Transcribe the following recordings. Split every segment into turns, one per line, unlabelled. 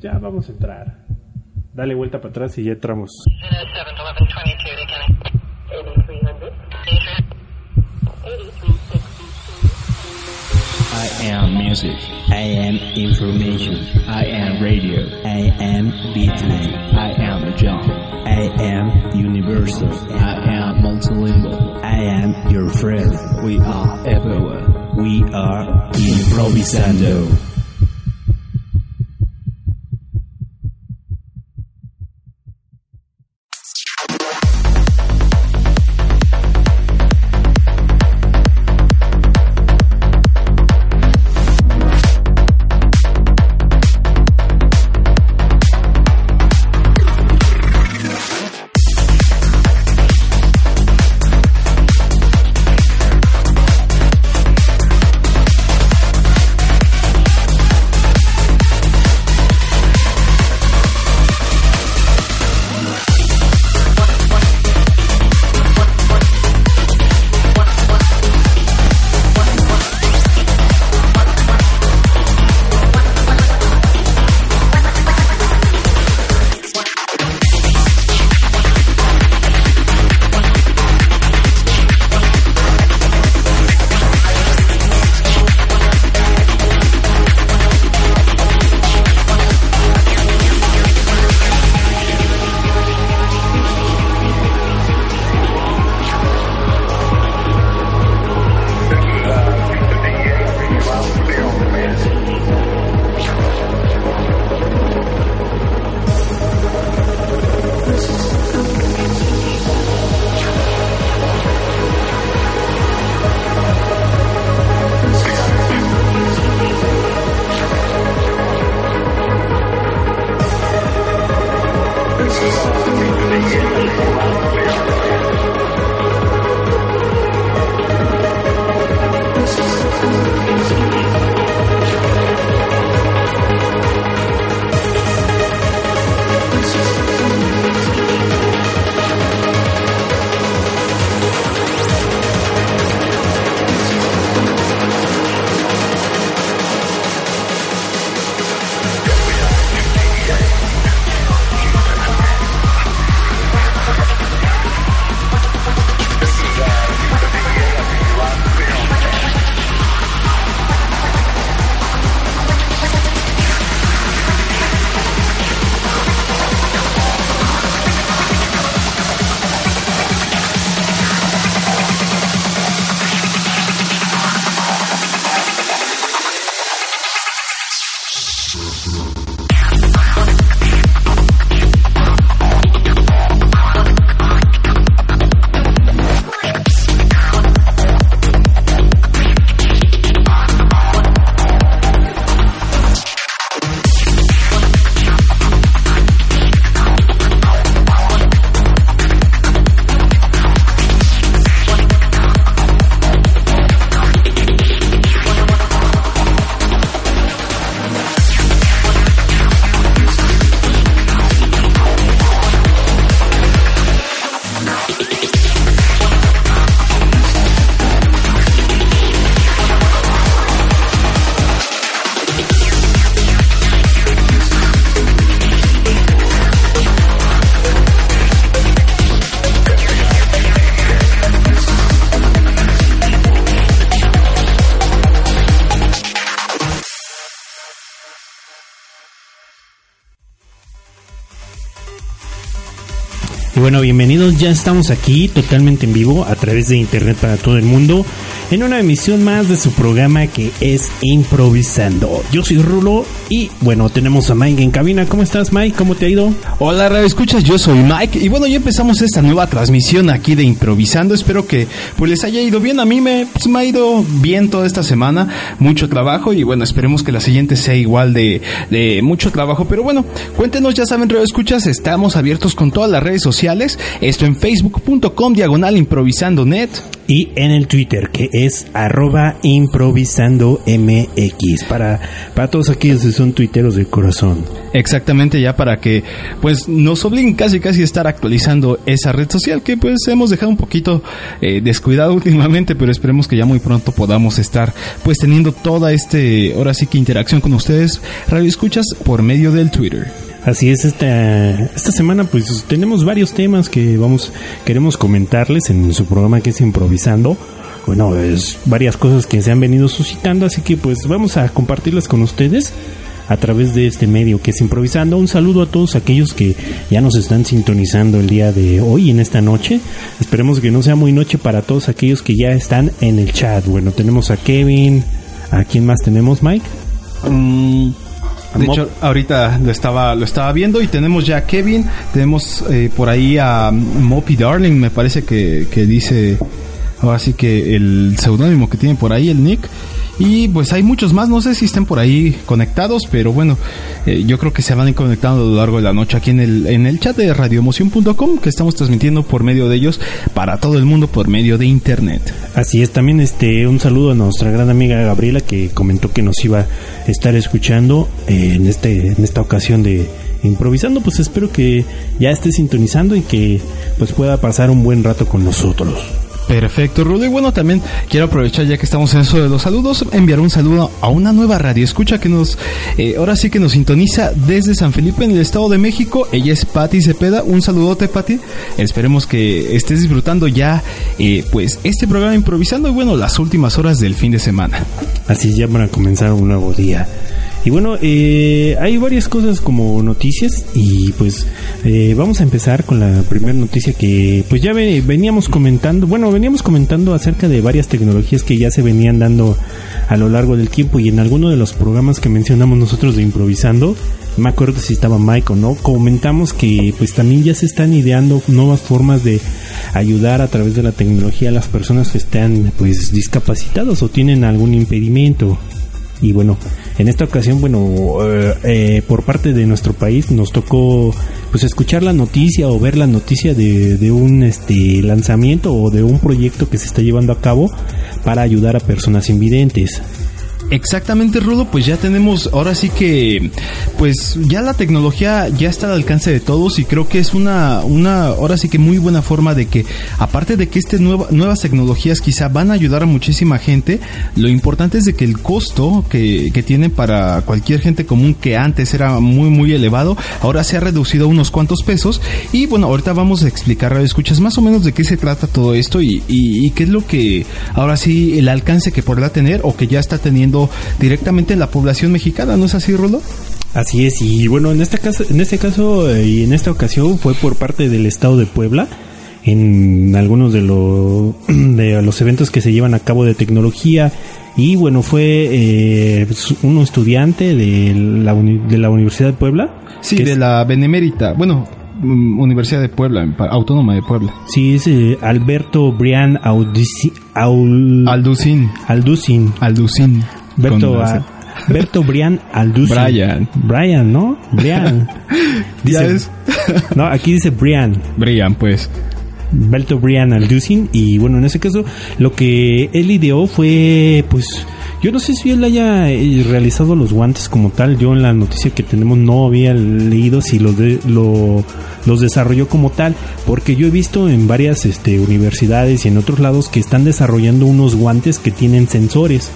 ya vamos a entrar. Dale vuelta para atrás y ya entramos.
I am music. I am information. I am radio. I am beatnik. I am John. I am universal. I am multilingual. I am your friend. We are everywhere. We are improvisando.
Bueno, bienvenidos. Ya estamos aquí totalmente en vivo a través de internet para todo el mundo en una emisión más de su programa que es Improvisando. Yo soy Rulo y bueno, tenemos a Mike en cabina. ¿Cómo estás, Mike? ¿Cómo te ha ido?
Hola, Radio Escuchas. Yo soy Mike y bueno, ya empezamos esta nueva transmisión aquí de Improvisando. Espero que pues les haya ido bien. A mí me, pues, me ha ido bien toda esta semana. Mucho trabajo y bueno, esperemos que la siguiente sea igual de, de mucho trabajo. Pero bueno, cuéntenos, ya saben, Radio Escuchas, estamos abiertos con todas las redes sociales. Esto en facebook.com diagonal improvisando net
y en el Twitter que es arroba improvisando mx para, para todos aquellos que son tuiteros de corazón.
Exactamente, ya para que pues nos obliguen casi casi a estar actualizando esa red social que pues hemos dejado un poquito eh, descuidado últimamente, pero esperemos que ya muy pronto podamos estar pues teniendo toda este, ahora sí que interacción con ustedes, radio escuchas por medio del Twitter.
Así es, esta, esta semana pues tenemos varios temas que vamos, queremos comentarles en su programa que es Improvisando. Bueno, es varias cosas que se han venido suscitando, así que pues vamos a compartirlas con ustedes a través de este medio que es Improvisando. Un saludo a todos aquellos que ya nos están sintonizando el día de hoy, en esta noche. Esperemos que no sea muy noche para todos aquellos que ya están en el chat. Bueno, tenemos a Kevin. ¿A quién más tenemos, Mike?
Mm, de hecho, ahorita lo estaba, lo estaba viendo y tenemos ya a Kevin, tenemos eh, por ahí a Moppy Darling, me parece que, que dice, ahora sí que el seudónimo que tiene por ahí, el nick. Y pues hay muchos más, no sé si estén por ahí conectados, pero bueno, eh, yo creo que se van conectando a lo largo de la noche aquí en el, en el chat de radioemoción.com que estamos transmitiendo por medio de ellos para todo el mundo por medio de internet.
Así es, también este un saludo a nuestra gran amiga Gabriela que comentó que nos iba a estar escuchando eh, en este en esta ocasión de improvisando, pues espero que ya esté sintonizando y que pues pueda pasar un buen rato con nosotros.
Perfecto, Rudo. Y bueno, también quiero aprovechar ya que estamos en eso de los saludos, enviar un saludo a una nueva radio escucha que nos, eh, ahora sí que nos sintoniza desde San Felipe en el Estado de México. Ella es Patti Cepeda. Un saludote, Patti. Esperemos que estés disfrutando ya, eh, pues, este programa improvisando y bueno, las últimas horas del fin de semana.
Así ya para comenzar un nuevo día. Y bueno, eh, hay varias cosas como noticias y pues eh, vamos a empezar con la primera noticia que pues ya ve- veníamos comentando, bueno, veníamos comentando acerca de varias tecnologías que ya se venían dando a lo largo del tiempo y en alguno de los programas que mencionamos nosotros de improvisando, me acuerdo si estaba Mike o no, comentamos que pues también ya se están ideando nuevas formas de ayudar a través de la tecnología a las personas que están pues discapacitados o tienen algún impedimento. Y bueno, en esta ocasión, bueno, eh, eh, por parte de nuestro país nos tocó pues escuchar la noticia o ver la noticia de, de un este lanzamiento o de un proyecto que se está llevando a cabo para ayudar a personas invidentes.
Exactamente, Rudo, pues ya tenemos, ahora sí que, pues ya la tecnología ya está al alcance de todos y creo que es una, una, ahora sí que muy buena forma de que, aparte de que estas nueva, nuevas tecnologías quizá van a ayudar a muchísima gente, lo importante es de que el costo que, que tienen para cualquier gente común que antes era muy, muy elevado, ahora se ha reducido a unos cuantos pesos y bueno, ahorita vamos a explicar, escuchas más o menos de qué se trata todo esto y qué es lo que, ahora sí, el alcance que podrá tener o que ya está teniendo directamente en la población mexicana, ¿no es así, Rolo?
Así es, y bueno, en este caso, en este caso eh, y en esta ocasión fue por parte del estado de Puebla en algunos de, lo- de los eventos que se llevan a cabo de tecnología y bueno fue eh, pues, un estudiante de la, uni- de la Universidad de Puebla
Sí, de
es-
la Benemérita, bueno, mm, Universidad de Puebla, Autónoma de Puebla.
sí es eh, Alberto Brian Audici- Aul-
Alducin,
Alducin
Alducin.
Berto, a- Berto Brian
Brian.
Brian ¿no? Brian
Ya
Dice-
es.
no aquí dice Brian
Brian, pues.
Belto Brian Alducin y bueno en ese caso lo que él ideó fue pues yo no sé si él haya eh, realizado los guantes como tal yo en la noticia que tenemos no había leído si los de- lo- los desarrolló como tal porque yo he visto en varias este, universidades y en otros lados que están desarrollando unos guantes que tienen sensores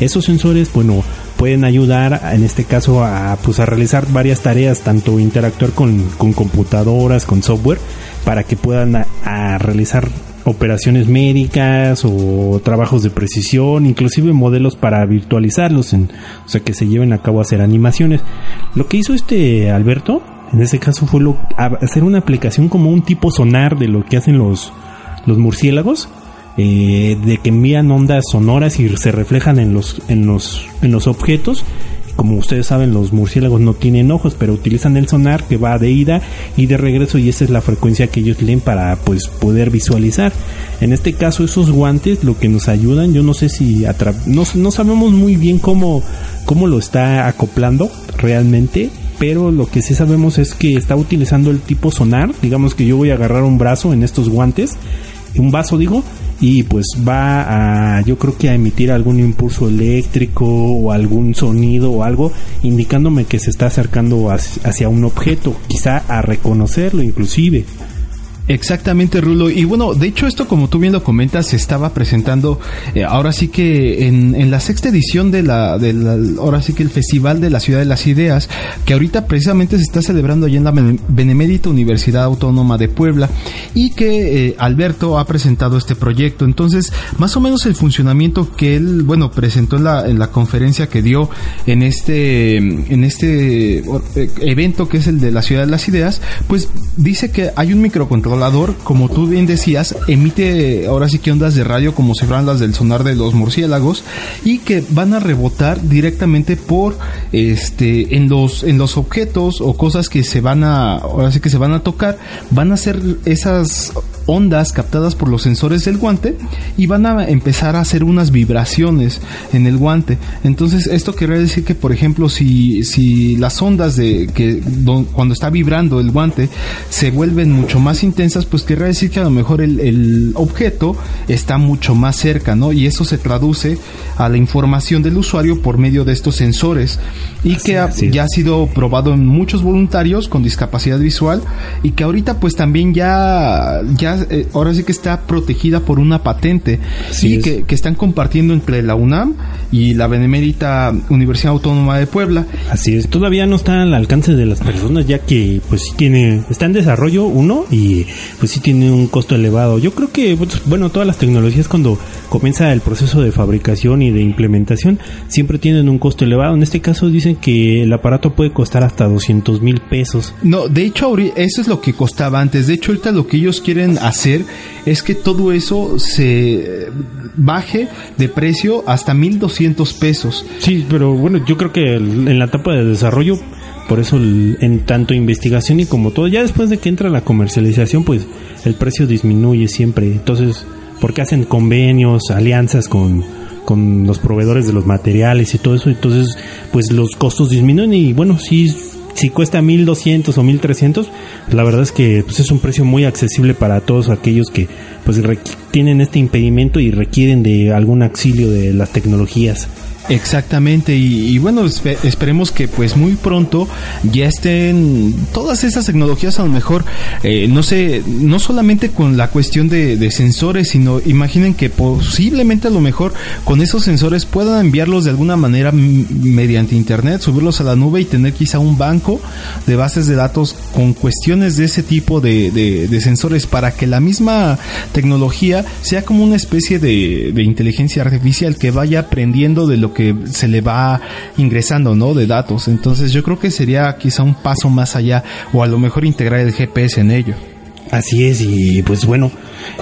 esos sensores bueno pueden ayudar en este caso a pues a realizar varias tareas tanto interactuar con, computadoras con software para que puedan a- realizar operaciones médicas o trabajos de precisión, inclusive modelos para virtualizarlos, en- o sea que se lleven a cabo a hacer animaciones. Lo que hizo este Alberto, en ese caso fue hacer una aplicación como un tipo sonar de lo que hacen los murciélagos, eh, de que envían ondas sonoras y se reflejan en los, en los, en los objetos. Como ustedes saben, los murciélagos no tienen ojos, pero utilizan el sonar que va de ida y de regreso y esa es la frecuencia que ellos leen para pues poder visualizar. En este caso, esos guantes lo que nos ayudan, yo no sé si no, no sabemos muy bien cómo, cómo lo está acoplando realmente, pero lo que sí sabemos es que está utilizando el tipo sonar. Digamos que yo voy a agarrar un brazo en estos guantes, un vaso digo, y pues va a yo creo que a emitir algún impulso eléctrico o algún sonido o algo indicándome que se está acercando hacia un objeto, quizá a reconocerlo inclusive.
Exactamente, Rulo. Y bueno, de hecho esto, como tú bien lo comentas, se estaba presentando eh, ahora sí que en, en, la sexta edición de la, de la, ahora sí que el Festival de la Ciudad de las Ideas, que ahorita precisamente se está celebrando allá en la Benemérita Universidad Autónoma de Puebla y que eh, Alberto ha presentado este proyecto. Entonces, más o menos el funcionamiento que él, bueno, presentó en la, en la conferencia que dio en este, en este eh, evento que es el de la Ciudad de las Ideas, pues dice que hay un microcontrol como tú bien decías, emite ahora sí que ondas de radio como si fueran las del sonar de los murciélagos y que van a rebotar directamente por este en los en los objetos o cosas que se van a ahora sí que se van a tocar, van a ser esas ondas captadas por los sensores del guante y van a empezar a hacer unas vibraciones en el guante. Entonces, esto quiere decir que, por ejemplo, si, si las ondas de que cuando está vibrando el guante se vuelven mucho más intensas, pues quiere decir que a lo mejor el, el objeto está mucho más cerca, ¿no? Y eso se traduce a la información del usuario por medio de estos sensores y que ya ha sido probado en muchos voluntarios con discapacidad visual y que ahorita pues también ya ya eh, ahora sí que está protegida por una patente y que, están compartiendo entre la UNAM y la Benemérita Universidad Autónoma de Puebla.
Así es, todavía no está al alcance de las personas ya que pues sí tiene, está en desarrollo uno y pues sí tiene un costo elevado. Yo creo que pues, bueno, todas las tecnologías cuando comienza el proceso de fabricación y de implementación siempre tienen un costo elevado. En este caso dicen que el aparato puede costar hasta 200 mil pesos.
No, de hecho eso es lo que costaba antes. De hecho ahorita lo que ellos quieren hacer es que todo eso se baje de precio hasta 1200 pesos.
Sí, pero bueno, yo creo que en la etapa de desarrollo por eso en tanto investigación y como todo, ya después de que entra la comercialización, pues el precio disminuye siempre. Entonces, porque hacen convenios, alianzas con, con los proveedores de los materiales y todo eso, entonces pues los costos disminuyen y bueno, sí si cuesta 1200 o 1300, la verdad es que pues, es un precio muy accesible para todos aquellos que pues tienen este impedimento y requieren de algún auxilio de las tecnologías.
Exactamente, y, bueno, esperemos que pues muy pronto ya estén todas esas tecnologías a lo mejor, eh, no sé, no solamente con la cuestión de, sensores, sino imaginen que posiblemente a lo mejor con esos sensores puedan enviarlos de alguna manera mediante internet, subirlos a la nube y tener quizá un banco de bases de datos con cuestiones de ese tipo de, sensores para que la misma tecnología sea como una especie de, inteligencia artificial que vaya aprendiendo de lo que se le va ingresando, ¿no? De datos. Entonces yo creo que sería quizá un paso más allá o a lo mejor integrar el GPS en ello.
Así es y pues bueno,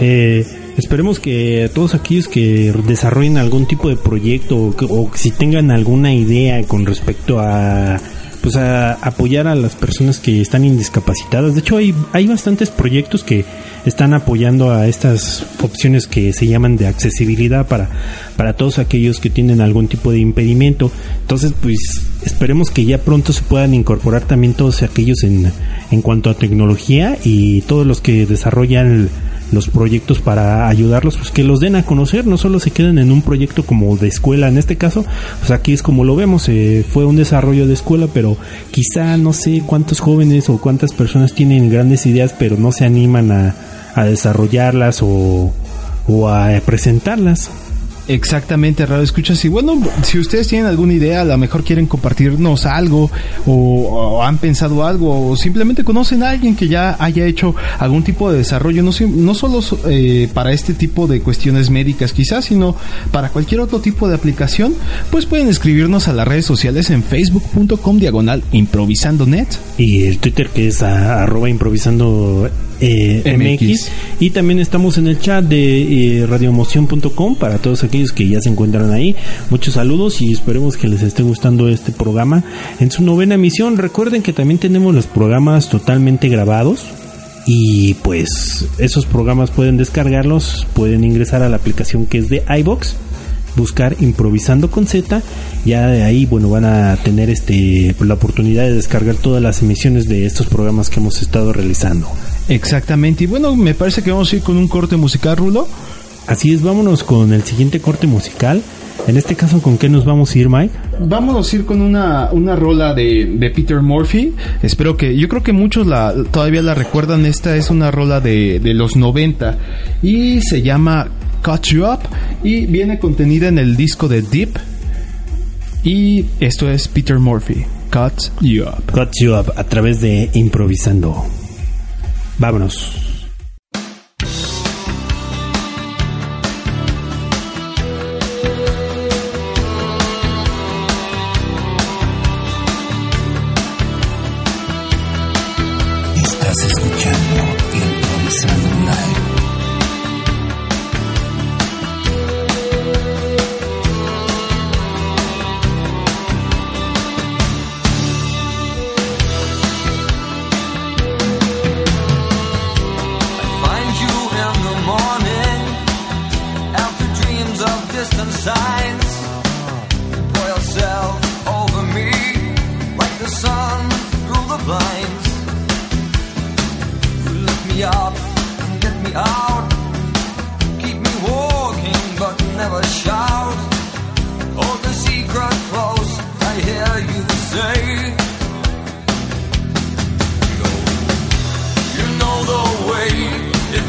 eh, esperemos que todos aquellos que desarrollen algún tipo de proyecto o, o si tengan alguna idea con respecto a pues a apoyar a las personas que están indiscapacitadas. De hecho, hay, hay bastantes proyectos que están apoyando a estas opciones que se llaman de accesibilidad para, para todos aquellos que tienen algún tipo de impedimento. Entonces, pues esperemos que ya pronto se puedan incorporar también todos aquellos en, en cuanto a tecnología y todos los que desarrollan los proyectos para ayudarlos, pues que los den a conocer, no solo se queden en un proyecto como de escuela, en este caso, pues aquí es como lo vemos, eh, fue un desarrollo de escuela, pero quizá no sé cuántos jóvenes o cuántas personas tienen grandes ideas, pero no se animan a, a desarrollarlas o, o a presentarlas.
Exactamente, Radio Escuchas. Y bueno, si ustedes tienen alguna idea, a lo mejor quieren compartirnos algo, o, han pensado algo, o simplemente conocen a alguien que ya haya hecho algún tipo de desarrollo, no, no solo eh, para este tipo de cuestiones médicas quizás, sino para cualquier otro tipo de aplicación, pues pueden escribirnos a las redes sociales en facebook.com diagonal improvisando.net.
Y el Twitter que es arroba improvisando eh, MX. Y también estamos en el chat de eh, radioemoción.com para todos aquellos que ya se encuentran ahí. Muchos saludos y esperemos que les esté gustando este programa en su novena emisión. Recuerden que también tenemos los programas totalmente grabados. Y pues esos programas pueden descargarlos, pueden ingresar a la aplicación que es de iBox buscar improvisando con Z ya de ahí bueno van a tener este la oportunidad de descargar todas las emisiones de estos programas que hemos estado realizando
Exactamente. Y bueno, me parece que vamos a ir con un corte musical, Rulo.
Así es, vámonos con el siguiente corte musical. En este caso, ¿con qué nos vamos a ir, Mike?
Vámonos a ir con una, una rola de, de Peter Murphy. Espero que, yo creo que muchos la, todavía la recuerdan. Esta es una rola de, de los 90 y se llama Cut You Up y viene contenida en el disco de Deep. Y esto es Peter Murphy, Cut You Up.
Cut You Up a través de Improvisando. Vámonos.
Distant signs. Pour yourself over me like the sun through the blinds. Lift me up and get me out. Keep me walking but never shout. Hold the secret close, I hear you say. You know the way it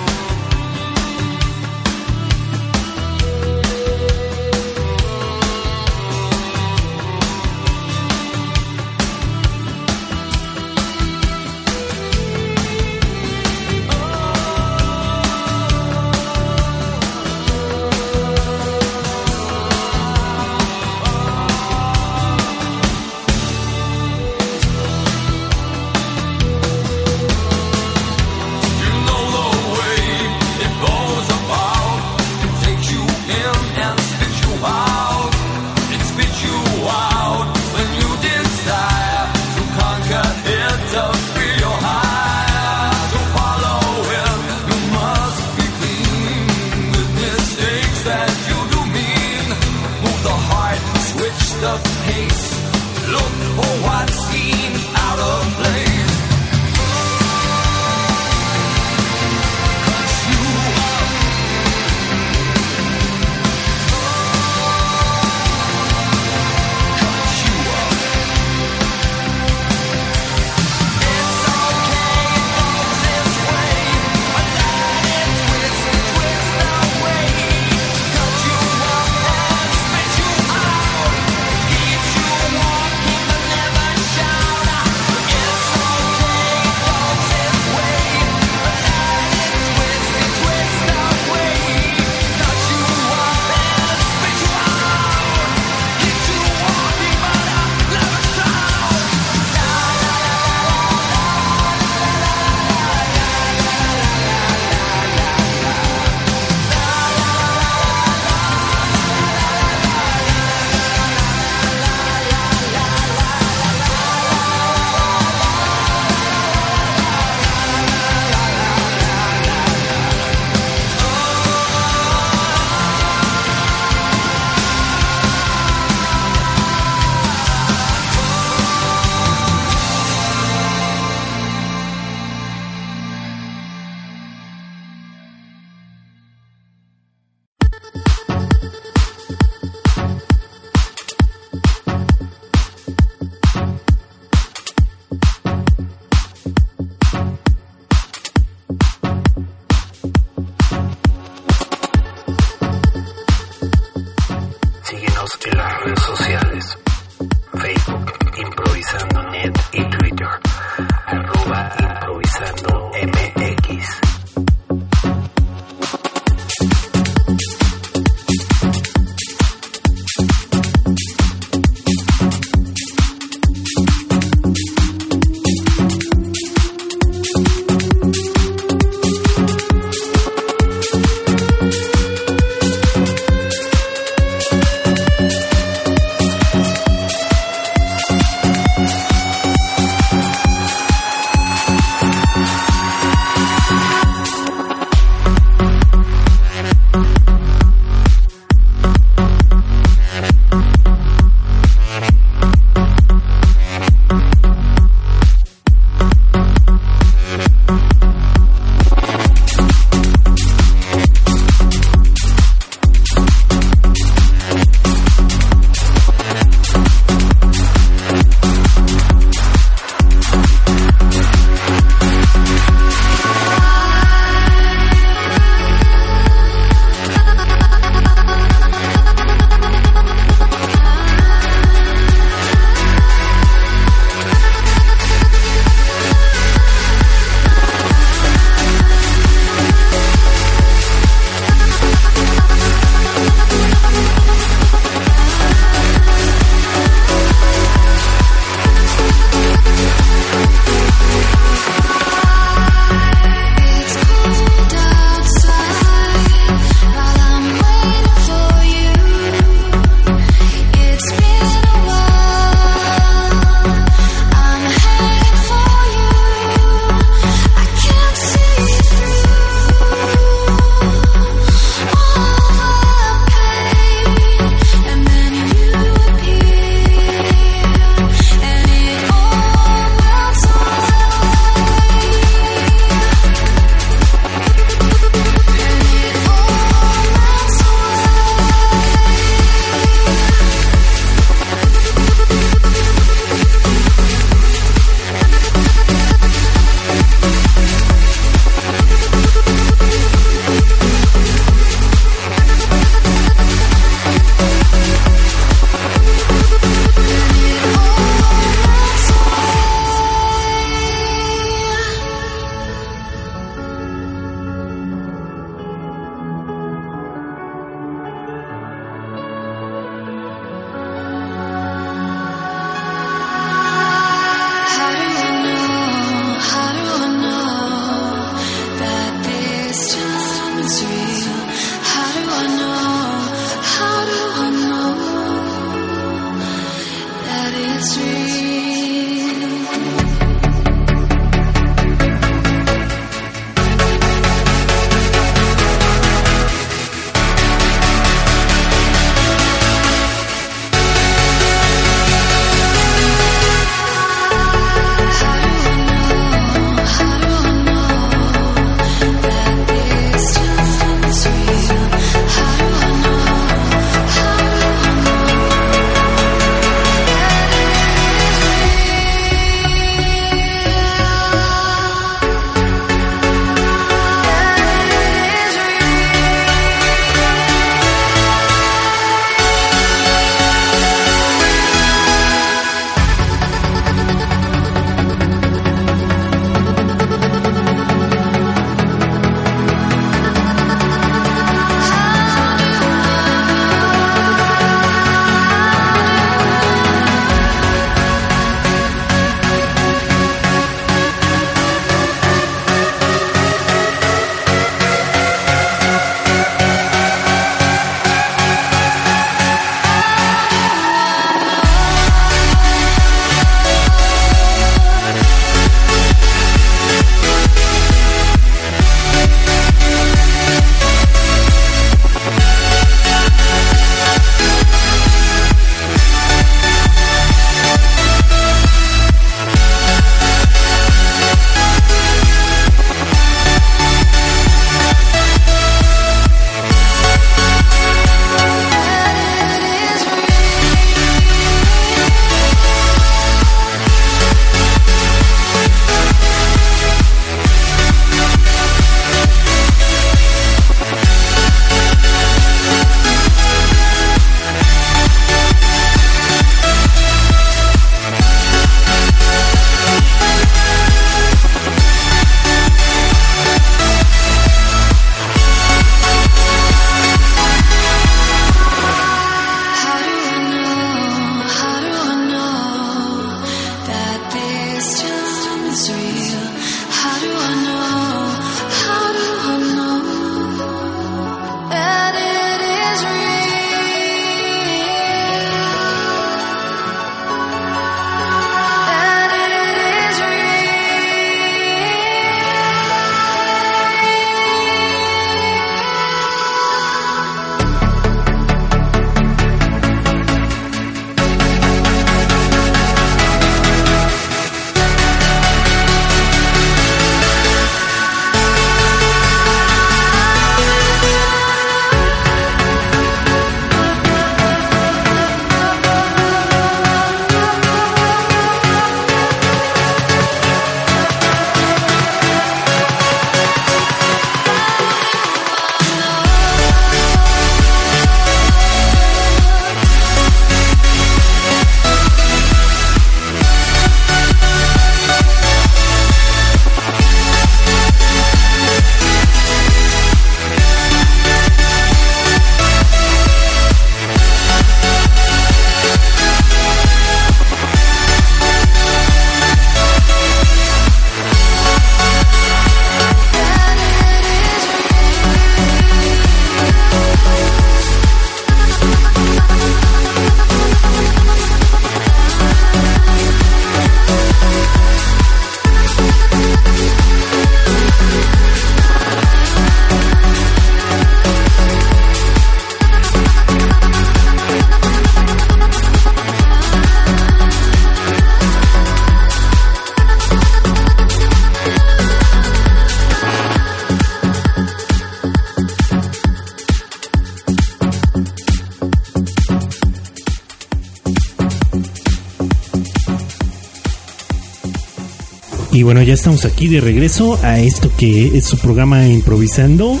bueno, ya estamos aquí de regreso a esto que es su programa Improvisando.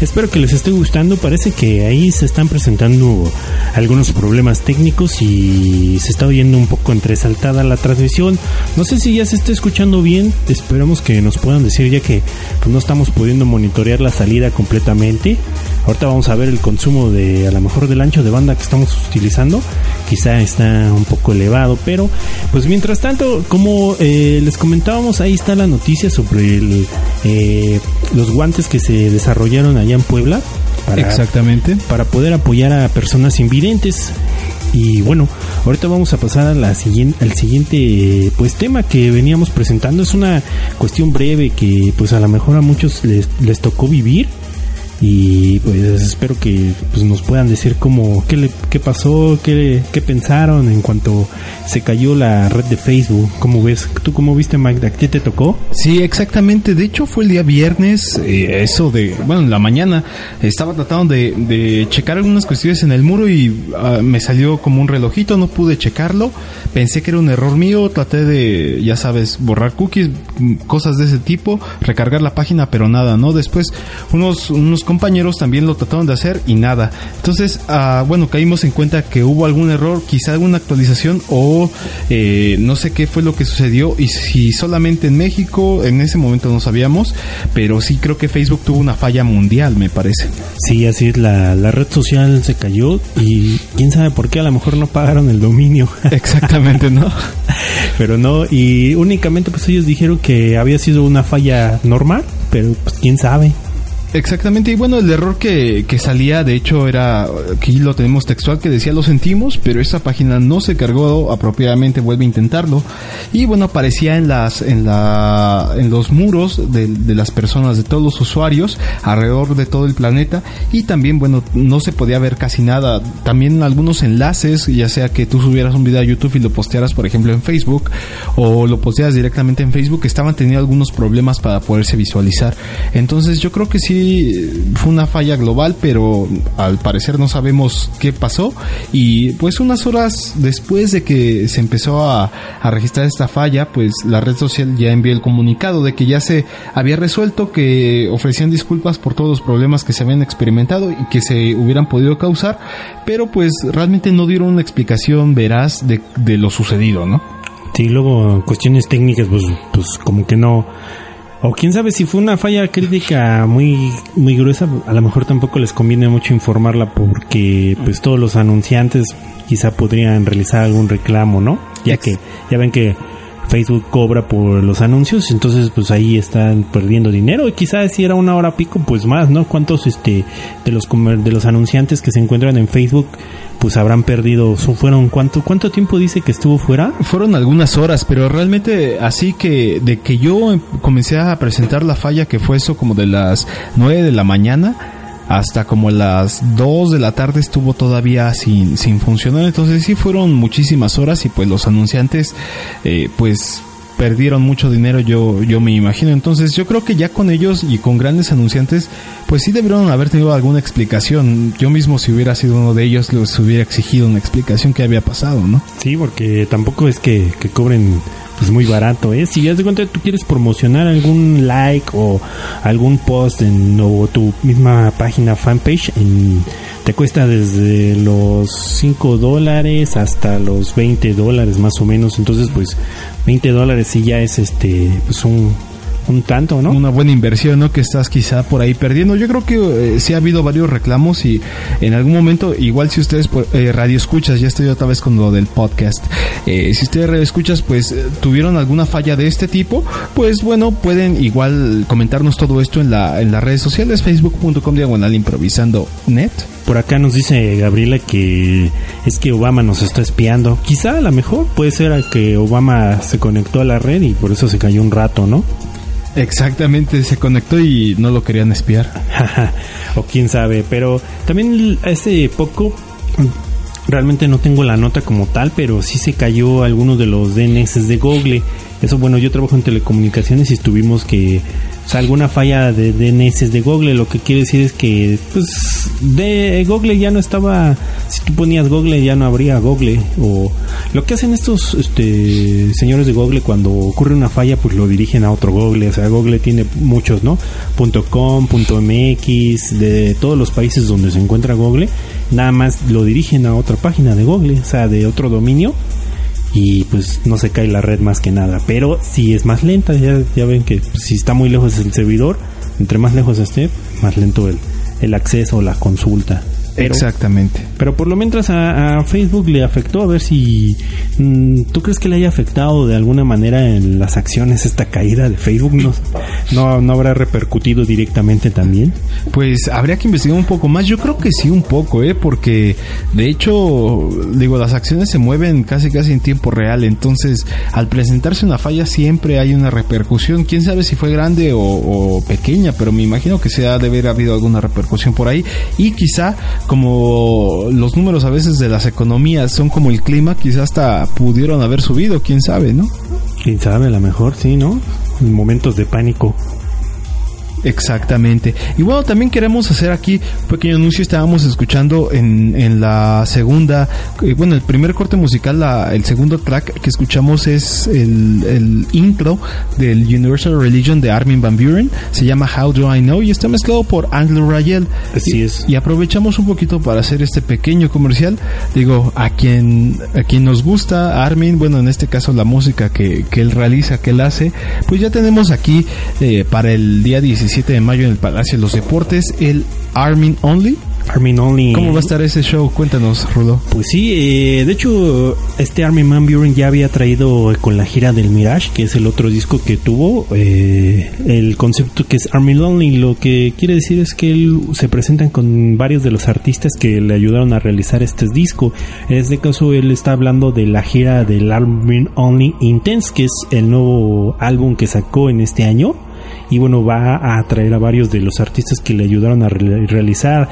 Espero que les esté gustando. Parece que ahí se están presentando algunos problemas técnicos y se está oyendo un poco entresaltada la transmisión. No sé si ya se está escuchando bien. Esperamos que nos puedan decir ya que pues, no estamos pudiendo monitorear la salida completamente. Ahorita vamos a ver el consumo de a lo mejor del ancho de banda que estamos utilizando. Quizá está un poco elevado, pero pues mientras tanto, como eh, les comentábamos, ahí está la noticia sobre el, eh, los guantes que se desarrollaron allá en Puebla. Para,
Exactamente.
para poder apoyar a personas invidentes. Y bueno, ahorita vamos a pasar a la siguiente, al siguiente pues tema que veníamos presentando. Es una cuestión breve que pues a lo mejor a muchos les, les tocó vivir. Y pues espero que pues, nos puedan decir cómo, qué, le, qué pasó, qué, qué pensaron en cuanto se cayó la red de Facebook. ¿Cómo ves? ¿Tú cómo viste, Mike? ¿A qué te tocó?
Sí, exactamente. De hecho, fue el día viernes, eh, eso de, bueno, en la mañana, estaba tratando de, de checar algunas cuestiones en el muro y ah, me salió como un relojito, no pude checarlo. Pensé que era un error mío, traté de, ya sabes, borrar cookies, cosas de ese tipo, recargar la página, pero nada, ¿no? Después, unos, unos compañeros también lo trataron de hacer y nada. Entonces, ah, bueno, caímos en cuenta que hubo algún error, quizá alguna actualización o eh, no sé qué fue lo que sucedió y si solamente en México, en ese momento no sabíamos, pero sí creo que Facebook tuvo una falla mundial, me parece.
Sí, así es, la, la red social se cayó y quién sabe por qué, a lo mejor no pagaron el dominio.
Exactamente, ¿no?
pero no, y únicamente pues ellos dijeron que había sido una falla normal, pero pues quién sabe.
Exactamente, y bueno, el error que, que salía, de hecho, era, aquí lo tenemos textual, que decía lo sentimos, pero esa página no se cargó apropiadamente, vuelve a intentarlo. Y bueno, aparecía en las, en la, en los muros de, de las personas, de todos los usuarios, alrededor de todo el planeta, y también, bueno, no se podía ver casi nada. También algunos enlaces, ya sea que tú subieras un video a YouTube y lo postearas, por ejemplo, en Facebook, o lo postearas directamente en Facebook, estaban teniendo algunos problemas para poderse visualizar. Entonces yo creo que sí fue una falla global, pero al parecer no sabemos qué pasó. Y pues unas horas después de que se empezó a, registrar esta falla, pues la red social ya envió el comunicado de que ya se había resuelto, que ofrecían disculpas por todos los problemas que se habían experimentado y que se hubieran podido causar, pero pues realmente no dieron una explicación veraz de, de lo sucedido, ¿no?
Sí, luego cuestiones técnicas, pues, pues como que no. O quién sabe si fue una falla crítica muy muy gruesa, a lo mejor tampoco les conviene mucho informarla porque pues todos los anunciantes quizá podrían realizar algún reclamo, ¿no? Ya que ya ven que Facebook cobra por los anuncios, entonces pues ahí están perdiendo dinero y quizás si era una hora pico pues más, ¿no? ¿Cuántos este de los comer- de los anunciantes que se encuentran en Facebook pues habrán perdido, ¿Son- fueron cuánto cuánto tiempo dice que estuvo fuera?
Fueron algunas horas, pero realmente así que de que yo comencé a presentar la falla que fue eso como de las 9 de la mañana hasta como las 2 de la tarde estuvo todavía sin, sin funcionar, entonces sí fueron muchísimas horas y pues los anunciantes eh, pues perdieron mucho dinero yo yo me imagino entonces yo creo que ya con ellos y con grandes anunciantes pues sí debieron haber tenido alguna explicación yo mismo si hubiera sido uno de ellos les hubiera exigido una explicación que había pasado no
Sí, porque tampoco es que, que cobren pues muy barato, ¿eh? Si ya de cuenta tú quieres promocionar algún like o algún post en o tu misma página fanpage, en, te cuesta desde los 5 dólares hasta los 20 dólares más o menos. Entonces, pues 20 dólares sí ya es este, pues un, un tanto, ¿no?
una buena inversión, ¿no? Que estás quizá por ahí perdiendo. Yo creo que eh, sí ha habido varios reclamos y en algún momento, igual si ustedes por- eh, radio escuchas, ya estoy otra vez con lo del podcast. eh, si ustedes radio escuchas, pues eh, tuvieron alguna falla de este tipo, pues bueno, pueden igual comentarnos todo esto en la en las redes sociales, facebook.com diagonal improvisando net.
Por acá nos dice Gabriela que es que Obama nos está espiando. Quizá a lo mejor puede ser a que Obama se conectó a la red y por eso se cayó un rato, ¿no?
Exactamente, se conectó y no lo querían espiar.
o quién sabe, pero también hace poco realmente no tengo la nota como tal, pero sí se cayó alguno de los DNS de Google. Eso bueno, yo trabajo en telecomunicaciones y tuvimos que O sea, alguna falla de DNS de Google, lo que quiere decir es que, pues, de Google ya no estaba, si tú ponías Google ya no habría Google, o lo que hacen estos, este, señores de Google cuando ocurre una falla, pues lo dirigen a otro Google, o sea, Google tiene muchos, ¿no? .com, .mx, de todos los países donde se encuentra Google, nada más lo dirigen a otra página de Google, o sea, de otro dominio, y pues no se cae la red más que nada. Pero si es más lenta, ya, ya ven que pues, si está muy lejos el servidor, entre más lejos esté, más lento el, el acceso o la consulta. Pero,
Exactamente.
pero por lo mientras a, a Facebook le afectó, a ver si mm, tú crees que le haya afectado de alguna manera en las acciones esta caída de Facebook, no, no, no habrá repercutido directamente también.
Pues habría que investigar un poco más. Yo creo que sí un poco, ¿eh? Porque de hecho, digo, las acciones se mueven casi casi en tiempo real. Entonces, al presentarse una falla siempre hay una repercusión. Quién sabe si fue grande o, o pequeña, pero me imagino que se ha de haber habido alguna repercusión por ahí. Y quizá, como los números a veces de las economías son como el clima, quizá hasta pudieron haber subido, quién sabe, ¿no?
Quién sabe, a lo mejor sí, ¿no? En momentos de pánico.
Exactamente. Y bueno, también queremos hacer aquí un pequeño anuncio. Estábamos escuchando en, en la segunda, eh, bueno, el primer corte musical, la- el segundo track que escuchamos es el, el intro del Universal Religion de Armin Van Buren. Se llama How Do I Know y está mezclado por Angelo Rayel.
Así
Y-
es.
Y aprovechamos un poquito para hacer este pequeño comercial. Digo, a quien, a quien nos gusta Armin, bueno, en este caso la música que, que él realiza, que él hace, pues ya tenemos aquí eh, para el día 17 de mayo en el Palacio de los Deportes el Armin Only.
Armin Only.
¿Cómo va a estar ese show? Cuéntanos, Rulo.
Pues sí, eh, de hecho, este Armin Van Buren ya había traído con la gira del Mirage, que es el otro disco que tuvo, eh, el concepto que es Armin Lonely. Lo que quiere decir es que él se presentan con varios de los artistas que le ayudaron a realizar este disco. En este caso, él está hablando de la gira del Armin Only Intense, que es el nuevo álbum que sacó en este año y bueno va a atraer a varios de los artistas que le ayudaron a re- realizar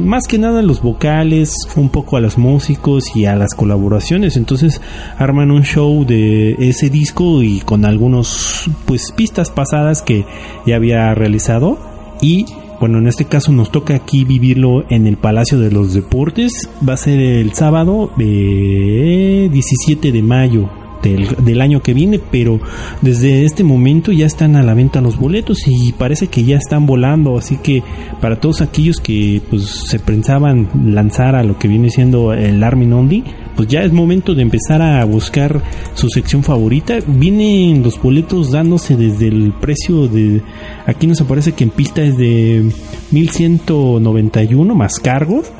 más que nada los vocales un poco a los músicos y a las colaboraciones. Entonces arman un show de ese disco y con algunos pues pistas pasadas que ya había realizado. Y bueno, en este caso nos toca aquí vivirlo en el Palacio de los Deportes. Va a ser el sábado eh, 17 de mayo del, año que viene, pero desde este momento ya están a la venta los boletos y parece que ya están volando, así que para todos aquellos que pues se pensaban lanzar a lo que viene siendo el Armin Only, pues ya es momento de empezar a buscar su sección favorita. Vienen los boletos dándose desde el precio de aquí nos aparece que en pista es de 1191 más cargos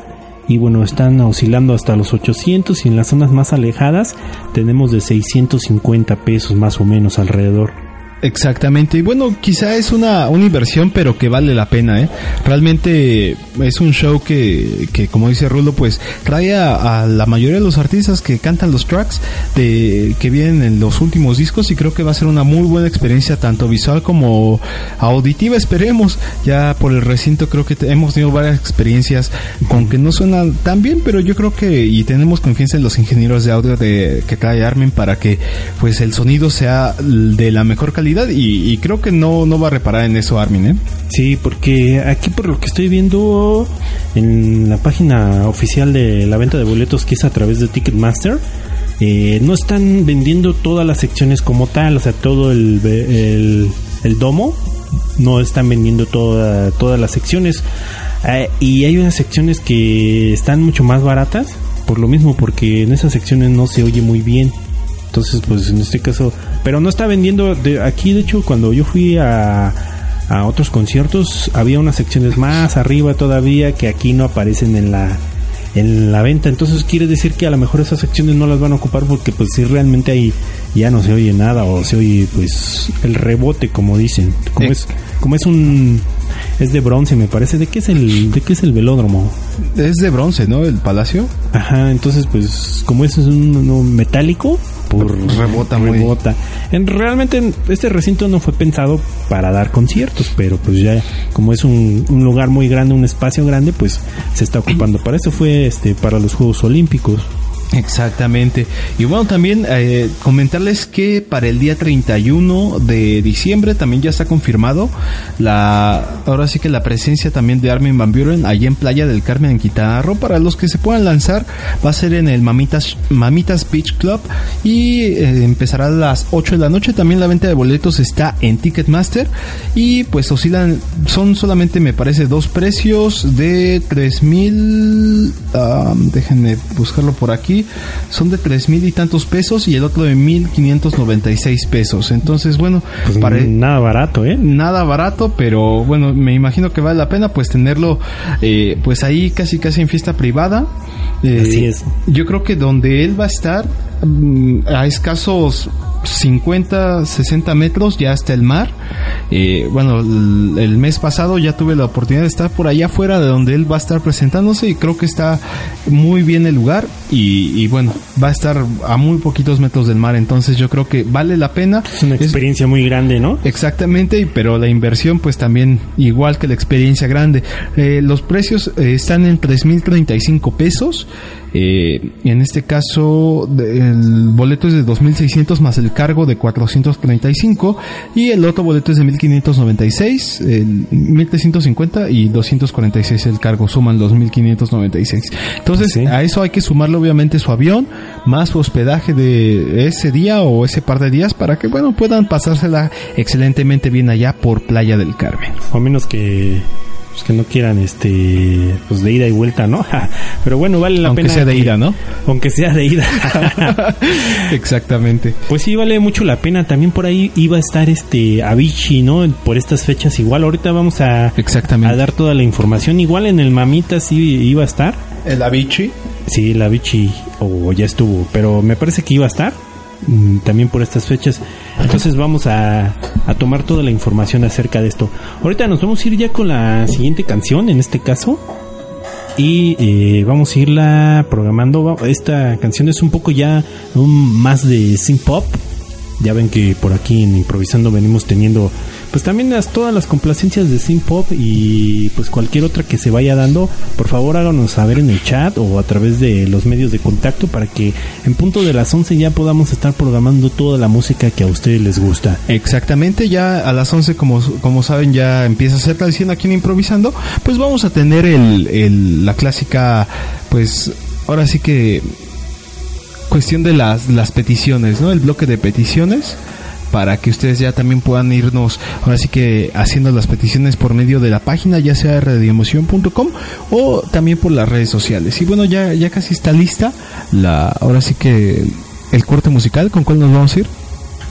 y bueno, están oscilando hasta los 800 y en las zonas más alejadas tenemos de 650 pesos más o menos alrededor.
Exactamente, y bueno, quizá es una, una inversión, pero que vale la pena, ¿eh? Realmente es un show que, que como dice Rulo, pues trae a, la mayoría de los artistas que cantan los tracks de, que vienen en los últimos discos y creo que va a ser una muy buena experiencia, tanto visual como auditiva, esperemos. Ya por el recinto creo que hemos tenido varias experiencias con que no suenan tan bien, pero yo creo que, y tenemos confianza en los ingenieros de audio de, que trae Armin para que pues el sonido sea de la mejor calidad y, creo que no, no va a reparar en eso Armin, ¿eh?
Sí, porque aquí por lo que estoy viendo en la página oficial de la venta de boletos que es a través de Ticketmaster, eh, no están vendiendo todas las secciones como tal, o sea, todo el, el, el domo, no están vendiendo toda, todas las secciones. Eh, y hay unas secciones que están mucho más baratas, por lo mismo, porque en esas secciones no se oye muy bien. Entonces, pues en este caso, pero no está vendiendo, de, aquí de hecho cuando yo fui a, a otros conciertos había unas secciones más arriba todavía que aquí no aparecen en la en la venta entonces quiere decir que a lo mejor esas secciones no las van a ocupar porque pues si realmente ahí ya no se oye nada o se oye pues el rebote como dicen como es como es un es de bronce me parece de qué es el de qué es el velódromo
Es de bronce, ¿no? El palacio.
Ajá, entonces pues como es un, un metálico, por
Rebota muy.
rebota. En, realmente este recinto no fue pensado para dar conciertos, pero pues ya como es un, un lugar muy grande, un espacio grande, pues se está ocupando. Para eso fue este para los Juegos Olímpicos.
Exactamente. Y bueno, también eh, comentarles que para el día 31 de diciembre también ya está confirmado la ahora sí que la presencia también de Armin Van Buren allí en Playa del Carmen en Quintana. Para los que se puedan lanzar va a ser en el Mamitas Mamitas Beach Club y eh, empezará a las 8 de la noche. También la venta de boletos está en Ticketmaster y pues oscilan son solamente me parece dos precios de 3000 ah, déjenme buscarlo por aquí son de tres mil y tantos pesos y el otro de mil quinientos noventa y seis pesos. Entonces, bueno,
Pues
para-
nada barato, ¿eh?
nada barato, pero bueno, me imagino que vale la pena pues tenerlo eh, pues ahí casi casi en fiesta privada. Eh,
Así es.
Yo creo que donde él va a estar a escasos 50, 60 metros ya está el mar. Eh, bueno, el, el mes pasado ya tuve la oportunidad de estar por allá afuera de donde él va a estar presentándose y creo que está muy bien el lugar y, y bueno, va a estar a muy poquitos metros del mar, entonces yo creo que vale la pena.
Es una
Es-
experiencia muy grande, ¿no?
Exactamente, pero la inversión pues también igual que la experiencia grande. Eh, los precios eh, están en 3.035 pesos. Eh, en este caso de- el boleto es de 2.600 más el cargo de 435 y el otro boleto es de 1.596, el 1.350 y 246 el cargo, suman los 1.596. Entonces
Sí.
a eso hay que sumarle obviamente su avión más su hospedaje de ese día o ese par de días para que bueno puedan pasársela excelentemente bien allá por Playa del Carmen.
O a menos que pues, que no quieran este pues de ida y vuelta, ¿no? Pero bueno, vale la
Aunque
pena
sea de
que-
ida, ¿no?
Aunque sea de ida.
Exactamente.
Pues sí, vale mucho la pena. También por ahí iba a estar este Avicii, ¿no? Por estas fechas igual. Ahorita vamos a,
Exactamente.
a dar toda la información. Igual en el Mamita sí iba a estar.
El Avicii.
Sí, el Avicii o ya estuvo. Pero me parece que iba a estar también por estas fechas. Entonces vamos a, a tomar toda la información acerca de esto. Ahorita nos vamos a ir ya con la siguiente canción, en este caso. Y eh, vamos a irla programando. Esta canción es un poco ya un más de synth pop. Ya ven que por aquí en improvisando venimos teniendo pues también las, todas las complacencias de synth pop y pues cualquier otra que se vaya dando, por favor háganos saber en el chat o a través de los medios de contacto para que en punto de las 11 ya podamos estar programando toda la música que a ustedes les gusta.
Exactamente, ya a las 11, como, como saben, ya empieza a ser tradición aquí en Improvisando. Pues vamos a tener el, el- la clásica, pues ahora sí que cuestión de las, las peticiones, ¿no? El bloque de peticiones para que ustedes ya también puedan irnos ahora sí que haciendo las peticiones por medio de la página ya sea radioemoción.com o también por las redes sociales. Y bueno ya ya casi está lista la ahora sí que el corte musical. Con cuál nos vamos a ir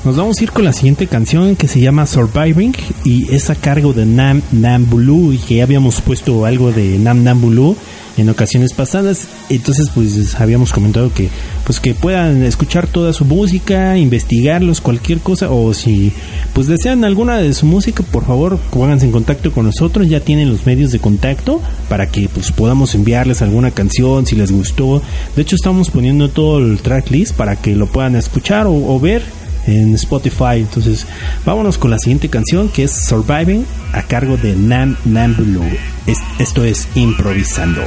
Nos vamos a ir con la siguiente canción que se llama Surviving y es a cargo de Nam Nam Bulu y que ya habíamos puesto algo de Nam Nam Bulu en ocasiones pasadas. Entonces pues habíamos comentado que pues que puedan escuchar toda su música, investigarlos, cualquier cosa o si pues desean alguna de su música, por favor pónganse en contacto con nosotros, ya tienen los medios de contacto para que pues podamos enviarles alguna canción si les gustó. De hecho estamos poniendo todo el tracklist para que lo puedan escuchar o, o ver en Spotify. Entonces, vámonos con la siguiente canción que es Surviving a cargo de Nam Nam Blue. Es- esto es improvisando.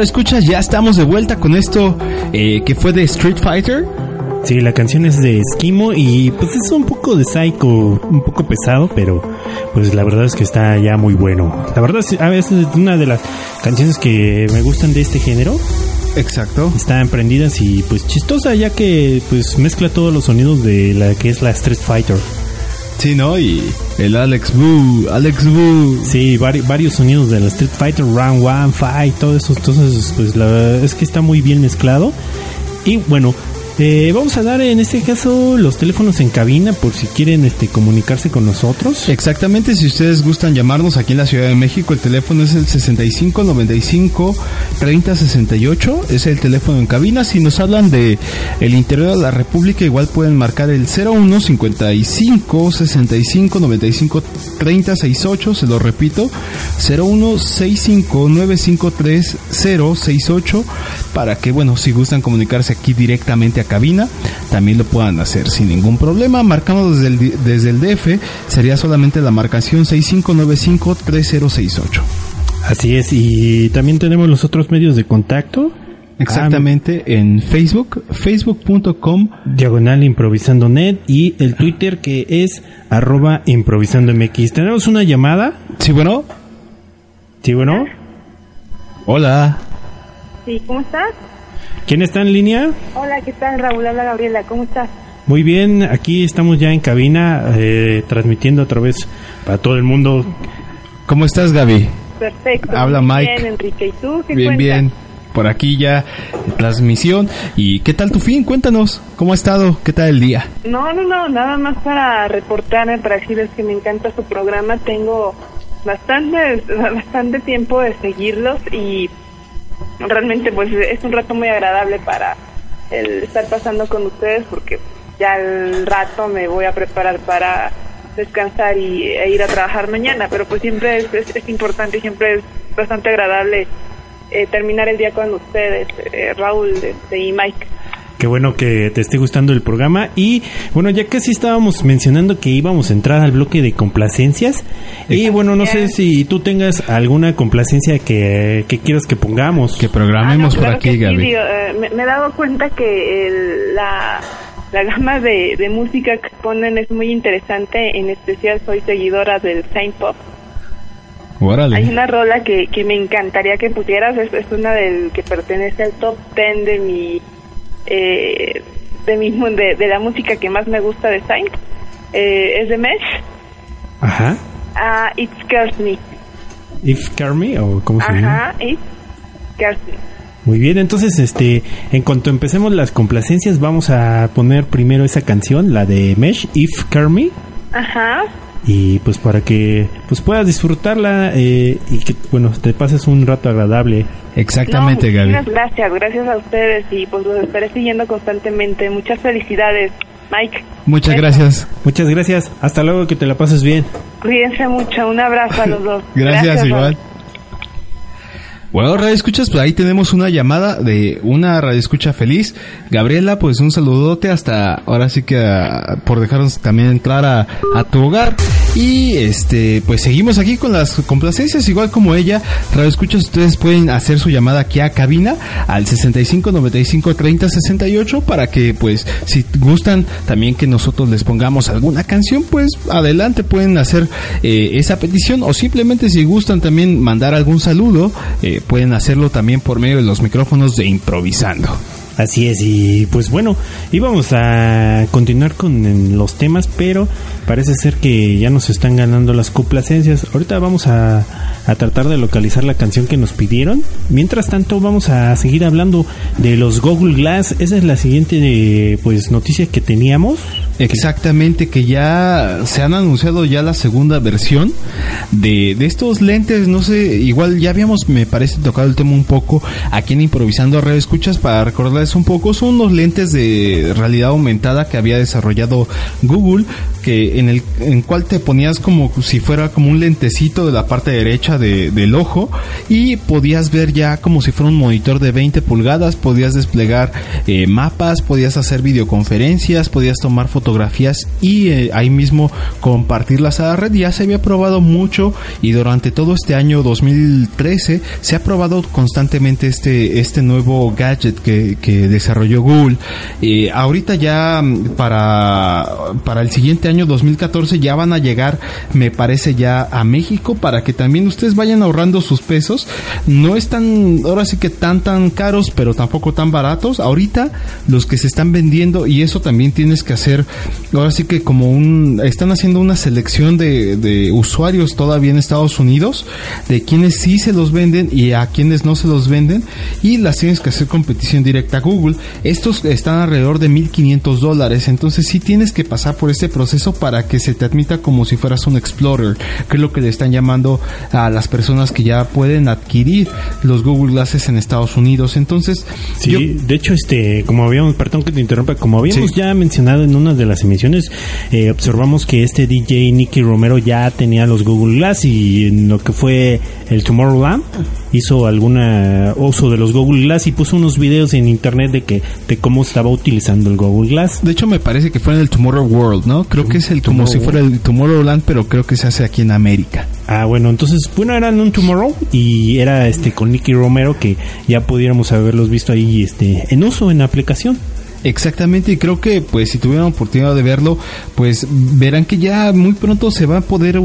Ahora escuchas, ya estamos de vuelta con esto eh, que fue de Street Fighter.
Sí, la canción es de Esquimo y pues es un poco de psycho, un poco pesado, pero pues la verdad es que está ya muy bueno. La verdad es, a veces es una de las canciones que me gustan de este género.
Exacto.
Está emprendidas y pues chistosa ya que pues mezcla todos los sonidos de la que es la Street Fighter.
Sí, ¿no? Y el Alex Boo, Alex Boo.
Sí, vari- varios sonidos de la Street Fighter, Round One, Fight, todo eso. Entonces, pues la es que está muy bien mezclado. Y bueno, eh, vamos a dar en este caso los teléfonos en cabina por si quieren este, comunicarse con nosotros.
Exactamente, si ustedes gustan llamarnos aquí en la Ciudad de México, el teléfono es el 65 95 30 68, es el teléfono en cabina. Si nos hablan de el interior de la República, igual pueden marcar el 01 55 65 95 30 68, se lo repito, 01 65 953 068 para que, bueno, si gustan comunicarse aquí directamente a cabina, también lo puedan hacer sin ningún problema. Marcando desde el, desde el DF, sería solamente la marcación 6595-3068.
Así es, y también tenemos los otros medios de contacto.
Exactamente, en Facebook, facebook.com.
Diagonal improvisando net y el Twitter que es arroba improvisando mx. Tenemos una llamada.
Sí, bueno.
Sí, bueno.
Hola.
Sí, ¿cómo estás?
¿Quién está en línea?
Hola, ¿qué tal, Raúl? Habla Gabriela, ¿cómo estás?
Muy bien, aquí estamos ya en cabina, eh, transmitiendo otra vez para todo el mundo.
¿Cómo estás, Gaby?
Perfecto.
Habla Mike.
Bien, Enrique, ¿y tú qué
Bien,
cuentas?
bien. Por aquí ya, transmisión. ¿Y qué tal tu fin? Cuéntanos, ¿cómo ha estado? ¿Qué tal el día?
No, no, no, nada más para reportarme, para decirles que me encanta su programa. Tengo bastante, bastante tiempo de seguirlos y realmente pues es un rato muy agradable para el estar pasando con ustedes porque ya al rato me voy a preparar para descansar y e ir a trabajar mañana, pero pues siempre es, es, es importante siempre es bastante agradable eh, terminar el día con ustedes, eh, Raúl este, y Mike.
Qué bueno que te esté gustando el programa. Y bueno, ya casi estábamos mencionando que íbamos a entrar al bloque de complacencias. Y bueno, no sé si tú tengas alguna complacencia que, que quieras que pongamos.
Que programemos
Ah, no,
por
claro
aquí,
que sí,
Gaby.
digo, eh, me, me he dado cuenta que el- la, la gama de, de música que ponen es muy interesante. En especial soy seguidora del Saint Pop. Hay
Órale.
una rola que, que me encantaría que pusieras, es, es una del que pertenece al top 10 de mi eh, de, mi, de, de la música que más me gusta de Saint. Eh, es de Mesh.
Ajá.
Ah, It Scares Me.
If Carme o cómo se llama.
Ajá, It Scares Me.
Muy bien, entonces este, en cuanto empecemos las complacencias, vamos a poner primero esa canción, la de Mesh, If Carme.
Ajá.
Y pues para que pues puedas disfrutarla eh, y que bueno te pases un rato agradable
Exactamente,
no,
Gaby.
gracias, gracias a ustedes y pues los estaré siguiendo constantemente. Muchas felicidades, Mike.
Muchas gracias.
muchas gracias hasta luego que te la pases bien
Cuídense mucho, un abrazo a los dos.
Gracias, igual.
Raúl.
Bueno, Radio Escuchas, pues ahí tenemos una llamada de una Radio Escucha feliz. Gabriela, pues un saludote hasta ahora sí que ah, por dejarnos también entrar a, a tu hogar. Y este, pues seguimos aquí con las complacencias, igual como ella. Radio Escuchas, ustedes pueden hacer su llamada aquí a cabina al 65 95 30 68 para que, pues, si gustan también que nosotros les pongamos alguna canción, pues adelante pueden hacer eh, esa petición o simplemente si gustan también mandar algún saludo, eh, pueden hacerlo también por medio de los micrófonos de improvisando.
Así es y pues bueno íbamos a continuar con los temas pero parece ser que ya nos están ganando las complacencias. Ahorita vamos a, a tratar de localizar la canción que nos pidieron. Mientras tanto vamos a seguir hablando de los Google Glass. Esa es la siguiente pues noticia que teníamos.
Exactamente, que ya se han anunciado ya la segunda versión de, de estos lentes, no sé, igual ya habíamos, me parece, tocado el tema un poco aquí en Improvisando Red Escuchas para recordarles un poco, son unos lentes de realidad aumentada que había desarrollado Google que en el en cual te ponías como si fuera como un lentecito de la parte derecha de- del ojo y podías ver ya como si fuera un monitor de 20 pulgadas, podías desplegar eh, mapas, podías hacer videoconferencias, podías tomar fotografías y eh, ahí mismo compartirlas a la red. Ya se había probado mucho y durante todo este año 2013 se ha probado constantemente este, este nuevo gadget que, que desarrolló Google. Eh, ahorita ya mm, para, para el siguiente año 2014 ya van a llegar, me parece ya a México para que también ustedes vayan ahorrando sus pesos. No están ahora sí que tan tan caros, pero tampoco tan baratos. Ahorita los que se están vendiendo y eso también tienes que hacer, ahora sí que como un, están haciendo una selección de, usuarios todavía en Estados Unidos, de quienes sí se los venden y a quienes no se los venden y las tienes que hacer competición directa a Google. Estos están alrededor de 1500 dólares, entonces sí tienes que pasar por este proceso para que se te admita como si fueras un Explorer, que es lo que le están llamando a las personas que ya pueden adquirir los Google Glasses en Estados Unidos. Entonces,
Sí,
yo-
de hecho, este, como habíamos, perdón que te interrumpa, como habíamos
Sí.
ya mencionado en una de las emisiones, eh, observamos que este DJ Nicky Romero ya tenía los Google Glass y en lo que fue el Tomorrowland hizo alguna uso de los Google Glass y puso unos videos en internet de que de cómo estaba utilizando el Google Glass.
de hecho me parece que fue en el Tomorrow World, ¿no? Creo que es el como si fuera el Tomorrowland, pero creo que se hace aquí en América.
Ah, bueno, entonces, bueno, eran un Tomorrow y era este con Nicky Romero que ya pudiéramos haberlos visto ahí este en uso en aplicación.
Exactamente, y creo que pues si tuvieran oportunidad de verlo, pues verán que ya muy pronto se va a poder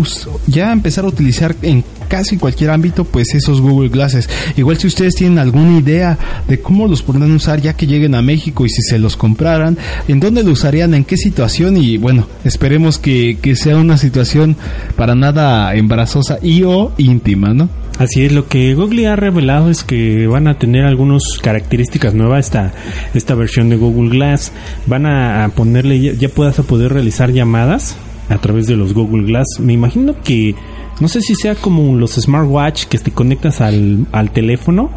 ya empezar a utilizar en casi cualquier ámbito pues esos Google Glasses. Igual si ustedes tienen alguna idea de cómo los podrán usar ya que lleguen a México y si se los compraran, en dónde lo usarían, en qué situación y bueno, esperemos que, que sea una situación para nada embarazosa y o íntima, ¿no?
Así es, lo que Google ha revelado es que van a tener algunas características nuevas esta, esta versión de Google Glass. Van a, a ponerle, ya, ya puedas a poder realizar llamadas a través de los Google Glass. Me imagino que, no sé si sea como los smartwatch que te conectas al, al teléfono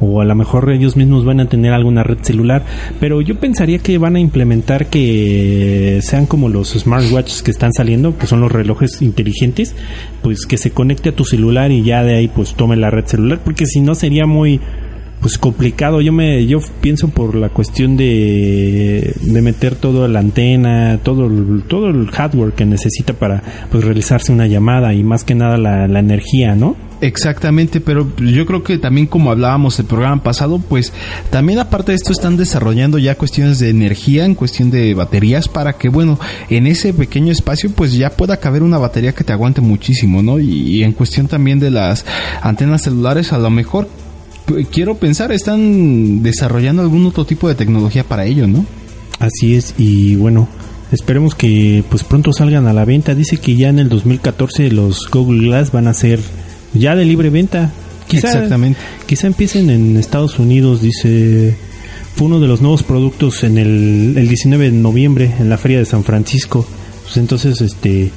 o a lo mejor ellos mismos van a tener alguna red celular, pero yo pensaría que van a implementar que sean como los smartwatches que están saliendo, que son los relojes inteligentes, pues que se conecte a tu celular y ya de ahí pues tome la red celular, porque si no sería muy pues complicado. Yo me yo pienso por la cuestión de, de meter toda la antena, todo el, todo el hardware que necesita para pues realizarse una llamada y más que nada la, la energía, ¿no?
Exactamente, pero yo creo que también como hablábamos el programa pasado, pues también aparte de esto están desarrollando ya cuestiones de energía, en cuestión de baterías, para que bueno, en ese pequeño espacio pues ya pueda caber una batería que te aguante muchísimo, ¿no? Y, en cuestión también de las antenas celulares, a lo mejor quiero pensar, están desarrollando algún otro tipo de tecnología para ello, ¿no?
Así es, y bueno, esperemos que pues pronto salgan a la venta. Dice que ya en el 2014 los Google Glass van a ser ya de libre venta. Quizá,
Exactamente.
Quizá empiecen en Estados Unidos, dice. Fue uno de los nuevos productos en el, el 19 de noviembre en la feria de San Francisco. Pues entonces, este,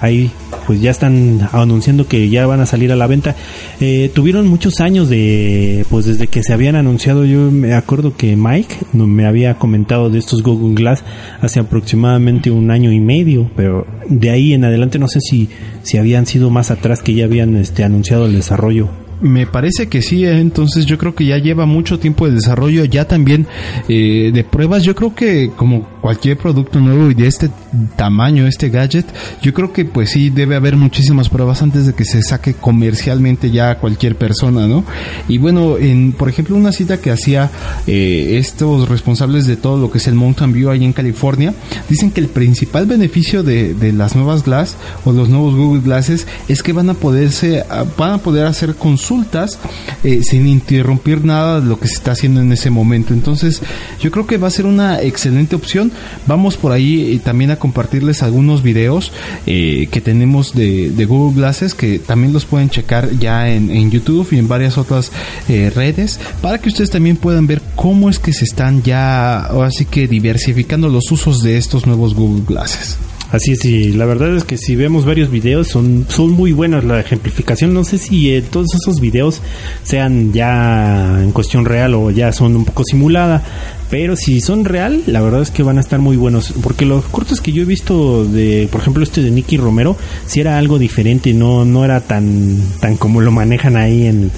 ahí pues ya están anunciando que ya van a salir a la venta. Eh, tuvieron muchos años de, pues desde que se habían anunciado, yo me acuerdo que Mike me había comentado de estos Google Glass hace aproximadamente un año y medio, pero de ahí en adelante no sé si, si habían sido más atrás que ya habían este, anunciado el desarrollo.
Me parece que sí, ¿eh? entonces yo creo que ya lleva mucho tiempo de desarrollo, ya también eh, de pruebas, yo creo que como cualquier producto nuevo y de este tamaño, este gadget, yo creo que pues sí debe haber muchísimas pruebas antes de que se saque comercialmente ya a cualquier persona, ¿no? Y bueno, en por ejemplo una cita que hacía eh, estos responsables de todo lo que es el Mountain View ahí en California, dicen que el principal beneficio de, las nuevas Glass o los nuevos Google Glasses es que van a poderse, van a poder hacer consultas eh, sin interrumpir nada de lo que se está haciendo en ese momento. Entonces, yo creo que va a ser una excelente opción. Vamos por ahí eh, también a compartirles algunos videos eh, que tenemos de, Google Glasses que también los pueden checar ya en, YouTube y en varias otras redes para que ustedes también puedan ver cómo es que se están ya, ahora que diversificando los usos de estos nuevos Google Glasses.
Así es, y la verdad es que si vemos varios videos son, son muy buenas la ejemplificación. No sé si eh, todos esos videos sean ya en cuestión real o ya son un poco simulada, Pero si son real, la verdad es que van a estar muy buenos. Porque los cortos que yo he visto de, por ejemplo, este de Nicky Romero, si era algo diferente, no, no era tan, tan como lo manejan ahí en,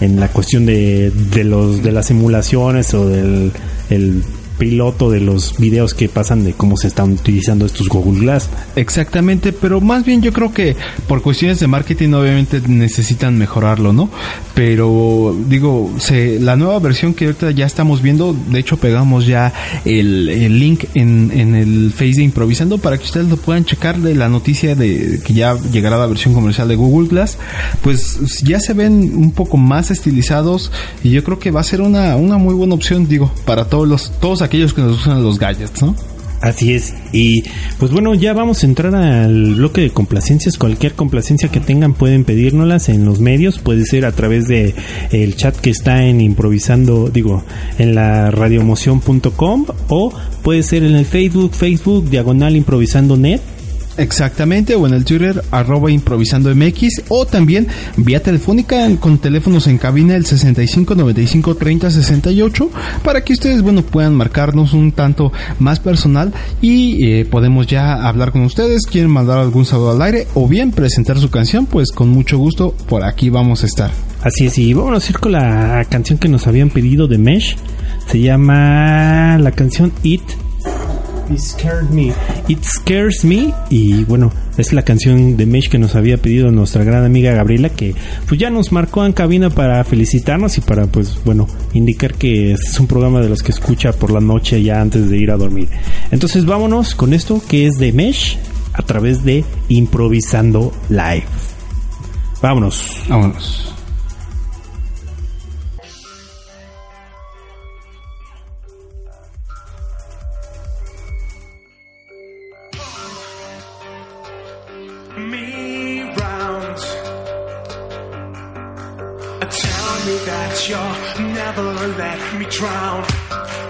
en la cuestión de, de los, de las simulaciones o del, el piloto de los videos que pasan de cómo se están utilizando estos Google Glass.
Exactamente, pero más bien yo creo que por cuestiones de marketing obviamente necesitan mejorarlo, ¿no? Pero digo, se, la nueva versión que ahorita ya estamos viendo, de hecho pegamos ya el, link en, en el Face de Improvisando para que ustedes lo puedan checar de la noticia de que ya llegará la versión comercial de Google Glass, pues ya se ven un poco más estilizados y yo creo que va a ser una, una muy buena opción, digo, para todos los, todos aquellos que nos usan los gadgets, ¿no?
Así es. Y pues bueno, ya vamos a entrar al bloque de complacencias. Cualquier complacencia que tengan pueden pedírnoslas en los medios. Puede ser a través de el chat que está en improvisando, digo, en la radiomoción.com o puede ser en el Facebook, Facebook diagonal improvisando net.
Exactamente, o en el Twitter arroba improvisando MX o también vía telefónica con teléfonos en cabina el 65 95 30 68 para que ustedes bueno puedan marcarnos un tanto más personal y eh, podemos ya hablar con ustedes, quieren mandar algún saludo al aire o bien presentar su canción, pues con mucho gusto por aquí vamos a estar.
Así es, y vamos a ir con la canción que nos habían pedido de Mesh. Se llama la canción It It Scared Me. It Scares Me. Y bueno, es la canción de Mesh que nos había pedido nuestra gran amiga Gabriela, que pues ya nos marcó en cabina para felicitarnos y para pues bueno, indicar que es un programa de los que escucha por la noche ya antes de ir a dormir. Entonces vámonos con esto que es de Mesh a través de Improvisando Live. Vámonos.
Vámonos.
Drown.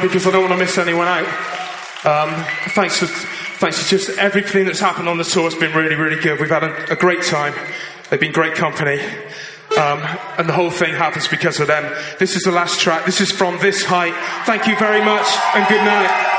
because I don't want to miss anyone out. Um, thanks for thanks for just everything that's happened on the tour. It's been really, really good. We've had a, a great time. They've been great company. Um, and the whole thing happens because of them. This is the last track. This is from this height. Thank you very much and good night.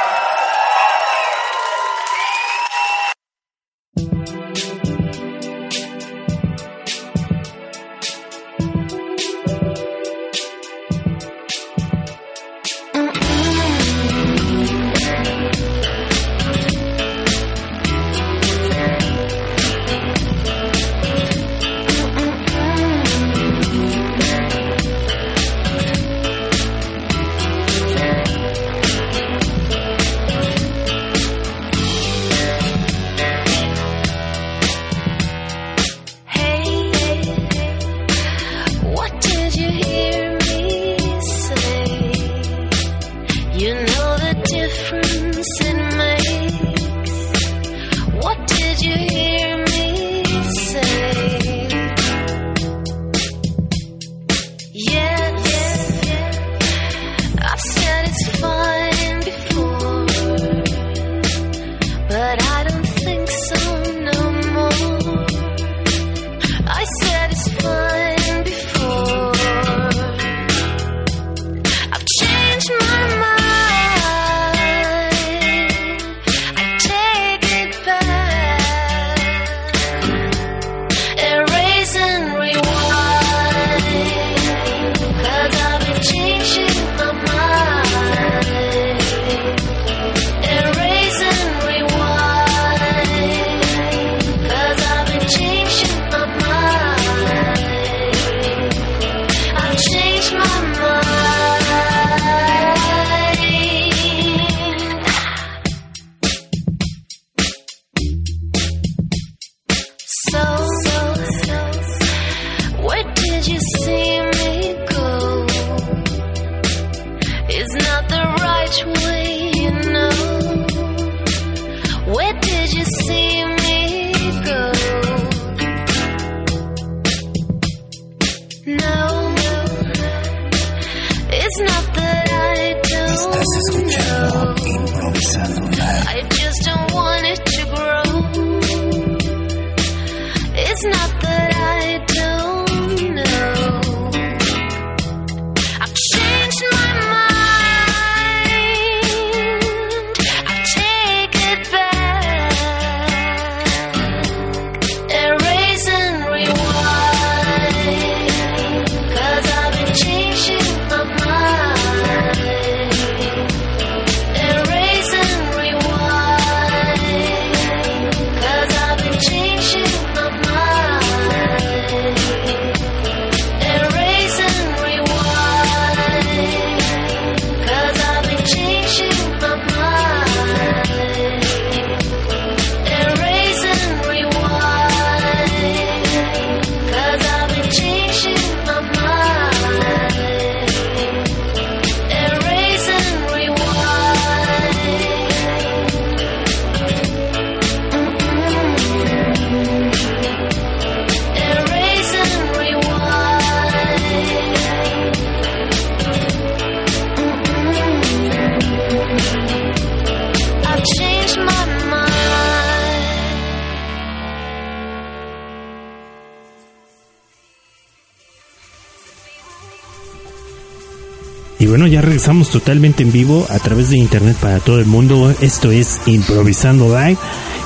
totalmente en vivo a través de internet para todo el mundo. Esto es Improvisando Live.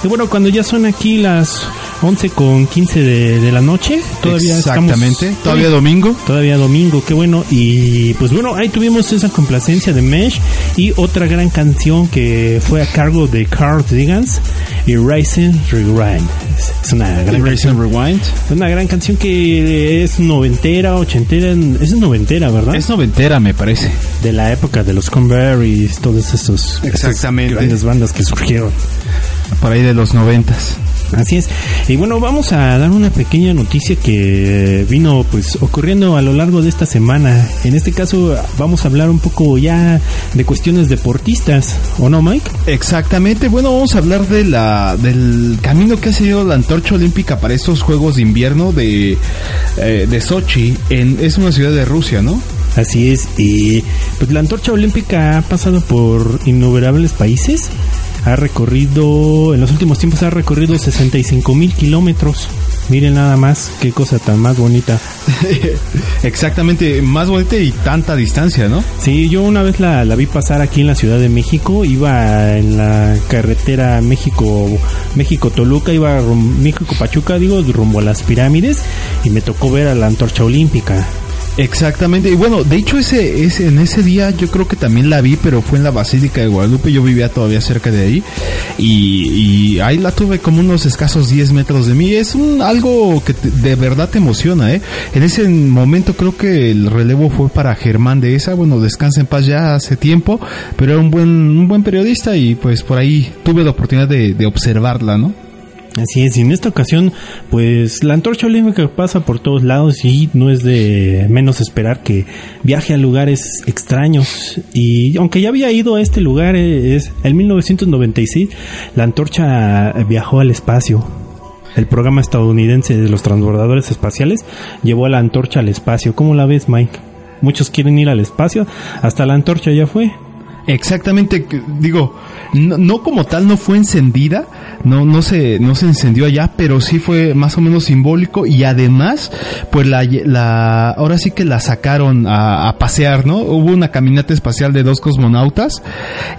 Y bueno, cuando ya son aquí las 11 con 15 de, de la noche. Todavía
Exactamente.
estamos-
Todavía domingo.
Todavía domingo, qué bueno. Y pues bueno, ahí tuvimos esa complacencia de Mesh y otra gran canción que fue a cargo de Carl Digans y Rising Rewind. Es- una gran canción.
Rewind.
Una gran canción que es noventera, ochentera, es noventera, ¿verdad?
Es noventera, me parece.
de la época de los Cranberries, todos esos
Exactamente.
esas grandes bandas que surgieron.
Por ahí de los noventas.
Así es. Y bueno, vamos a dar una pequeña noticia que vino pues ocurriendo a lo largo de esta semana. En este caso vamos a hablar un poco ya de cuestiones deportistas, ¿o no, Mike?
Exactamente, bueno, vamos a hablar de la, del camino que ha seguido la antorcha olímpica para estos Juegos de Invierno de, eh, de Sochi. En, es una ciudad de Rusia, ¿no?
Así es. Y pues la antorcha olímpica ha pasado por innumerables países. Ha recorrido, en los últimos tiempos ha recorrido 65 mil kilómetros. Miren nada más, qué cosa tan más bonita.
Exactamente, más bonita y tanta distancia, ¿no?
Sí, yo una vez la, la vi pasar aquí en la Ciudad de México, iba en la carretera México México Toluca, iba rum- México Pachuca, digo, rumbo a las pirámides y me tocó ver a la antorcha olímpica.
Exactamente, y bueno, de hecho ese, ese en ese día yo creo que también la vi, pero fue en la Basílica de Guadalupe, yo vivía todavía cerca de ahí. Y, y ahí la tuve como unos escasos 10 metros de mí, es un, algo que te- de verdad te emociona, ¿eh? En ese momento creo que el relevo fue para Germán de esa, bueno, descansa en paz ya hace tiempo, pero era un buen, un buen periodista y pues por ahí tuve la oportunidad de, de observarla, ¿no?
Así es, y en esta ocasión, pues la antorcha olímpica pasa por todos lados y no es de menos esperar que viaje a lugares extraños. Y aunque ya había ido a este lugar, eh, es en 1996, la antorcha viajó al espacio. El programa estadounidense de los transbordadores espaciales llevó a la antorcha al espacio. ¿Cómo la ves, Mike? Muchos quieren ir al espacio, hasta la antorcha ya fue.
Exactamente, digo, no, no como tal no fue encendida, no, no se, no se encendió allá, pero sí fue más o menos simbólico y además, pues la, la, ahora sí que la sacaron a, pasear, ¿no? Hubo una caminata espacial de dos cosmonautas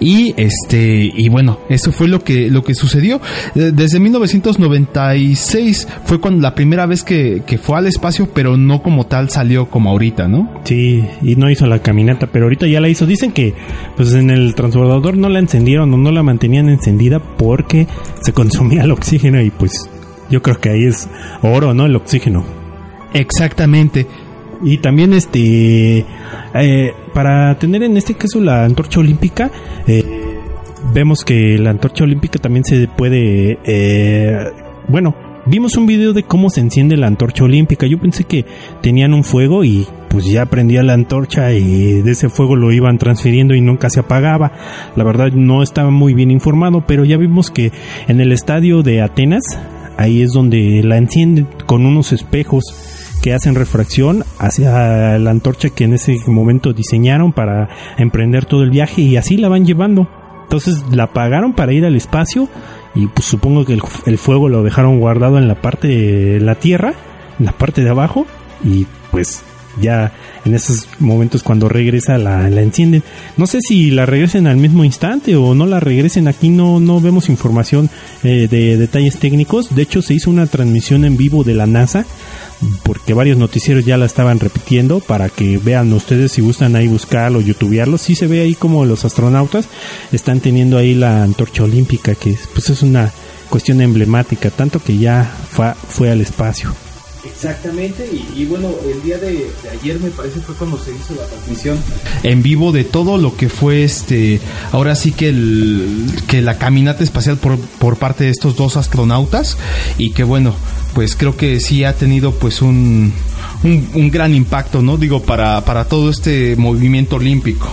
y este, y bueno, eso fue lo que, lo que sucedió. Eh, Desde 1996 fue cuando la primera vez que, que fue al espacio, pero no como tal salió como ahorita, ¿no?
Sí, y no hizo la caminata, pero ahorita ya la hizo. Dicen que pues en el transbordador no la encendieron o no la mantenían encendida porque se consumía el oxígeno y pues yo creo que ahí es oro, ¿no? El oxígeno.
Exactamente.
Y también este eh, para tener en este caso la antorcha olímpica eh, vemos que la antorcha olímpica también se puede eh, bueno vimos un video de cómo se enciende la antorcha olímpica yo pensé que tenían un fuego y pues ya prendía la antorcha y de ese fuego lo iban transfiriendo y nunca se apagaba la verdad no estaba muy bien informado pero ya vimos que en el estadio de Atenas ahí es donde la encienden con unos espejos que hacen refracción hacia la antorcha que en ese momento diseñaron para emprender todo el viaje y así la van llevando. Entonces la apagaron para ir al espacio y pues supongo que el, el fuego lo dejaron guardado en la parte de la tierra, en la parte de abajo y pues ya en esos momentos cuando regresa la, la encienden. No sé si la regresen al mismo instante o no la regresen. Aquí no, no vemos información eh, de detalles técnicos. De hecho se hizo una transmisión en vivo de la NASA porque varios noticieros ya la estaban repitiendo para que vean ustedes si gustan ahí buscarlo, youtubearlo. Sí se ve ahí como los astronautas están teniendo ahí la antorcha olímpica que pues es una cuestión emblemática, tanto que ya fue, fue al espacio.
Exactamente, y, y bueno, el día de, de ayer me parece fue cuando se hizo la transmisión en vivo de todo lo que fue este, ahora sí que el, que la caminata espacial por, por parte de estos dos astronautas y que bueno, pues creo que sí ha tenido pues un, un, un gran impacto, ¿no? Digo, para, para todo este movimiento olímpico.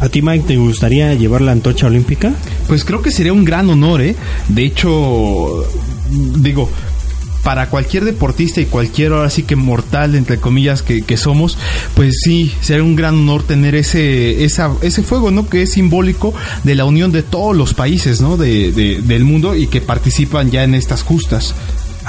¿A ti, Mike, te gustaría llevar la antorcha olímpica?
Pues creo que sería un gran honor, ¿eh? De hecho, digo, para cualquier deportista y cualquier ahora sí que mortal, entre comillas, que, que somos, pues sí, sería un gran honor tener ese, esa, ese fuego, ¿no? Que es simbólico de la unión de todos los países, ¿no? De, de- del mundo y que participan ya en estas justas.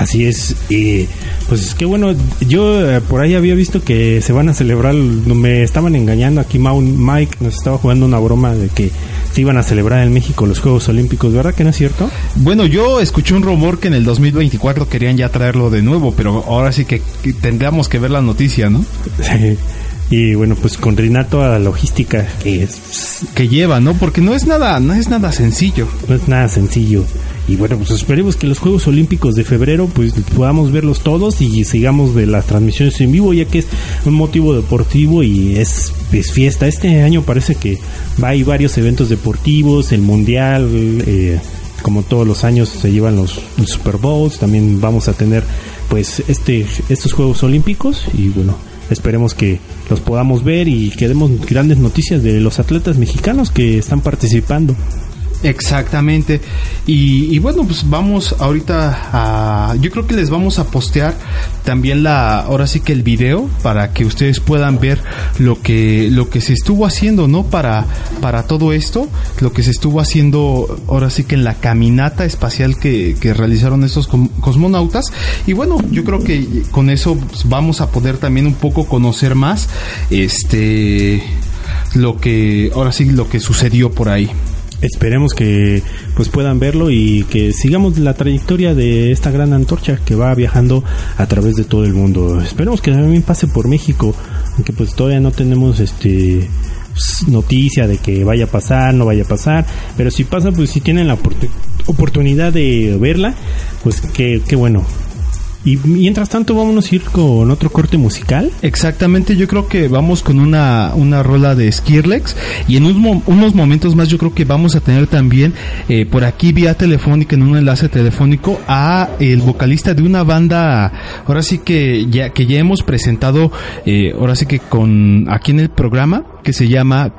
Así es, y pues qué bueno, yo eh, por ahí había visto que se van a celebrar, no me estaban engañando aquí, Mau- Mike nos estaba jugando una broma de que se iban a celebrar en México los Juegos Olímpicos, ¿verdad que no es cierto?
Bueno, yo escuché un rumor que en el 2024 querían ya traerlo de nuevo, pero ahora sí que, tendríamos que ver la noticia, ¿no?
Y bueno, pues coordinar toda la logística que es,
Que lleva, ¿no? Porque no es nada, no es nada sencillo.
no es nada sencillo. Y bueno, pues esperemos que los Juegos Olímpicos de febrero pues podamos verlos todos y sigamos de las transmisiones en vivo, ya que es un motivo deportivo y es, es fiesta. Este año parece que va hay varios eventos deportivos, el Mundial, eh, como todos los años se llevan los, los Super Bowls, también vamos a tener pues este estos Juegos Olímpicos y bueno, esperemos que los podamos ver y que demos grandes noticias de los atletas mexicanos que están participando.
Exactamente. Y, bueno, pues vamos ahorita a... Yo creo que les vamos a postear también la... Ahora sí que el video para que ustedes puedan ver lo que, lo que se estuvo haciendo, ¿no? Para, para todo esto. Lo que se estuvo haciendo ahora sí que en la caminata espacial que, que realizaron estos cosmonautas. Y bueno, yo creo que con eso vamos a poder también un poco conocer más este lo que ahora sí lo que sucedió por ahí.
Esperemos que pues puedan verlo y que sigamos la trayectoria de esta gran antorcha que va viajando a través de todo el mundo. Esperemos que también pase por México, aunque pues todavía no tenemos este pues, noticia de que vaya a pasar, no vaya a pasar, pero si pasa pues si tienen la oportu- oportunidad de verla, pues qué, qué bueno. Y mientras tanto vámonos a ir con otro corte musical.
Exactamente, yo creo que vamos con una, una rola de Skirlex y en mo- unos momentos más yo creo que vamos a tener también eh, por aquí vía telefónica, en un enlace telefónico, a el vocalista de una banda, ahora sí que ya, que ya hemos presentado, eh, ahora sí que con aquí en el programa, que se llama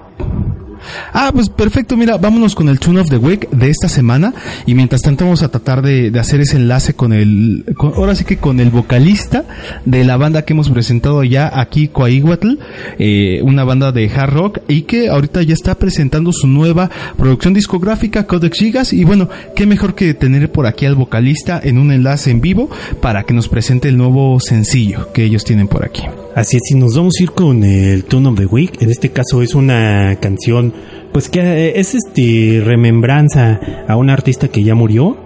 Ah, pues perfecto, mira, vámonos con el Tune of the Week de esta semana y mientras tanto vamos a tratar de, hacer ese enlace con el, con- ahora sí que con el vocalista de la banda que hemos presentado ya aquí, Coahuatl, eh, una banda de hard rock y que ahorita ya está presentando su nueva producción discográfica, Codex Gigas y bueno, qué mejor que tener por aquí al vocalista en un enlace en vivo para que nos presente el nuevo sencillo que ellos tienen por aquí.
Así es, y nos vamos a ir con el Tune of the Week. En este caso es una canción, pues que es este remembranza a un artista que ya murió.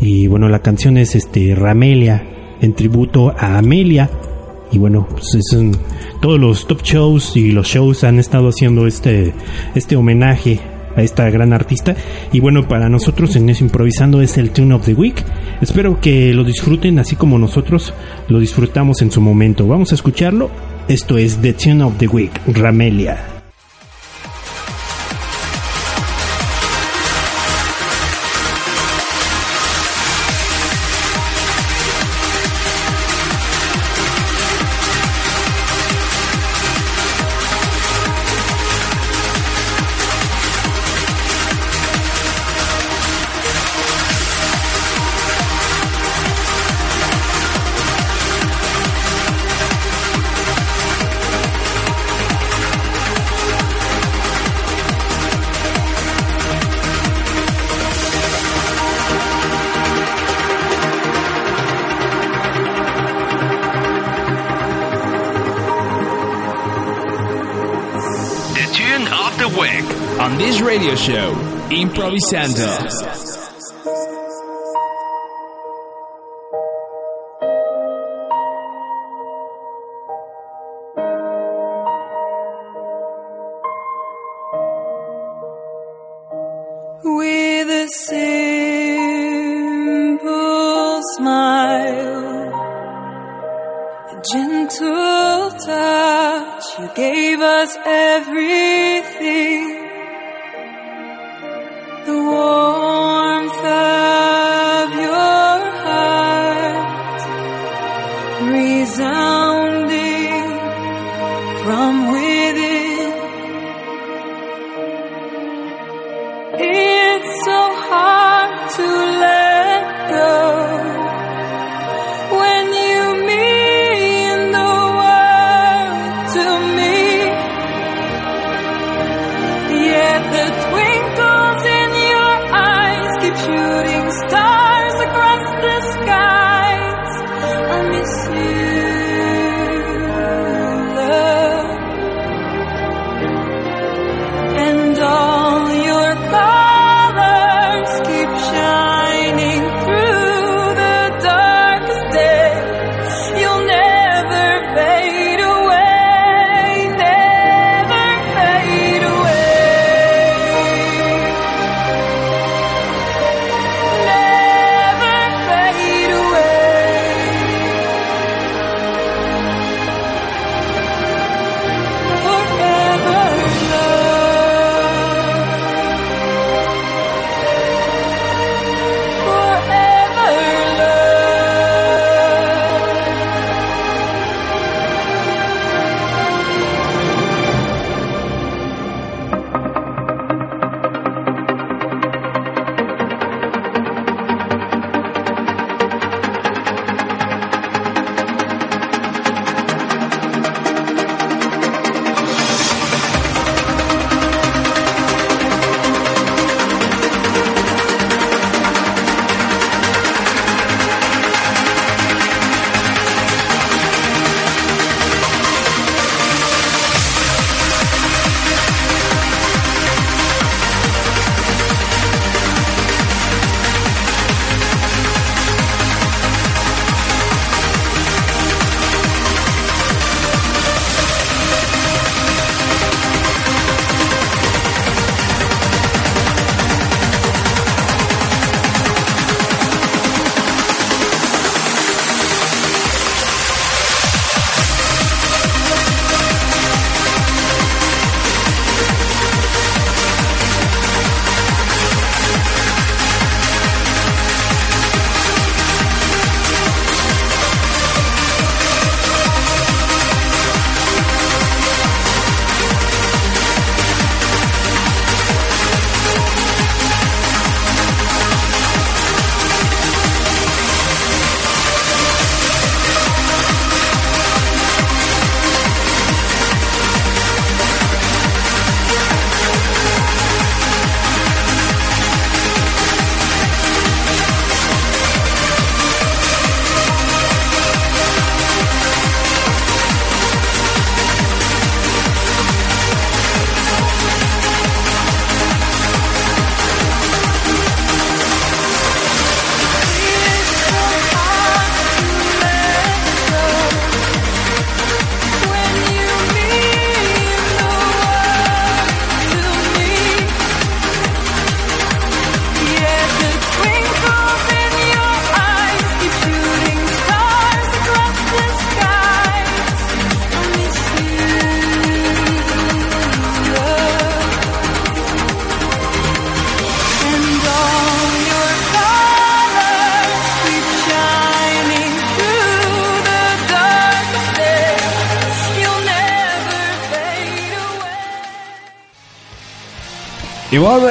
Y bueno, la canción es este Ramelia, en tributo a Amelia. Y bueno, pues todos los top shows y los shows han estado haciendo este, este homenaje a esta gran artista. Y bueno, para nosotros en eso improvisando es el Tune of the Week. Espero que lo disfruten así como nosotros lo disfrutamos en su momento. Vamos a escucharlo. Esto es The Tune of the Week, Ramelia.
Improvisando.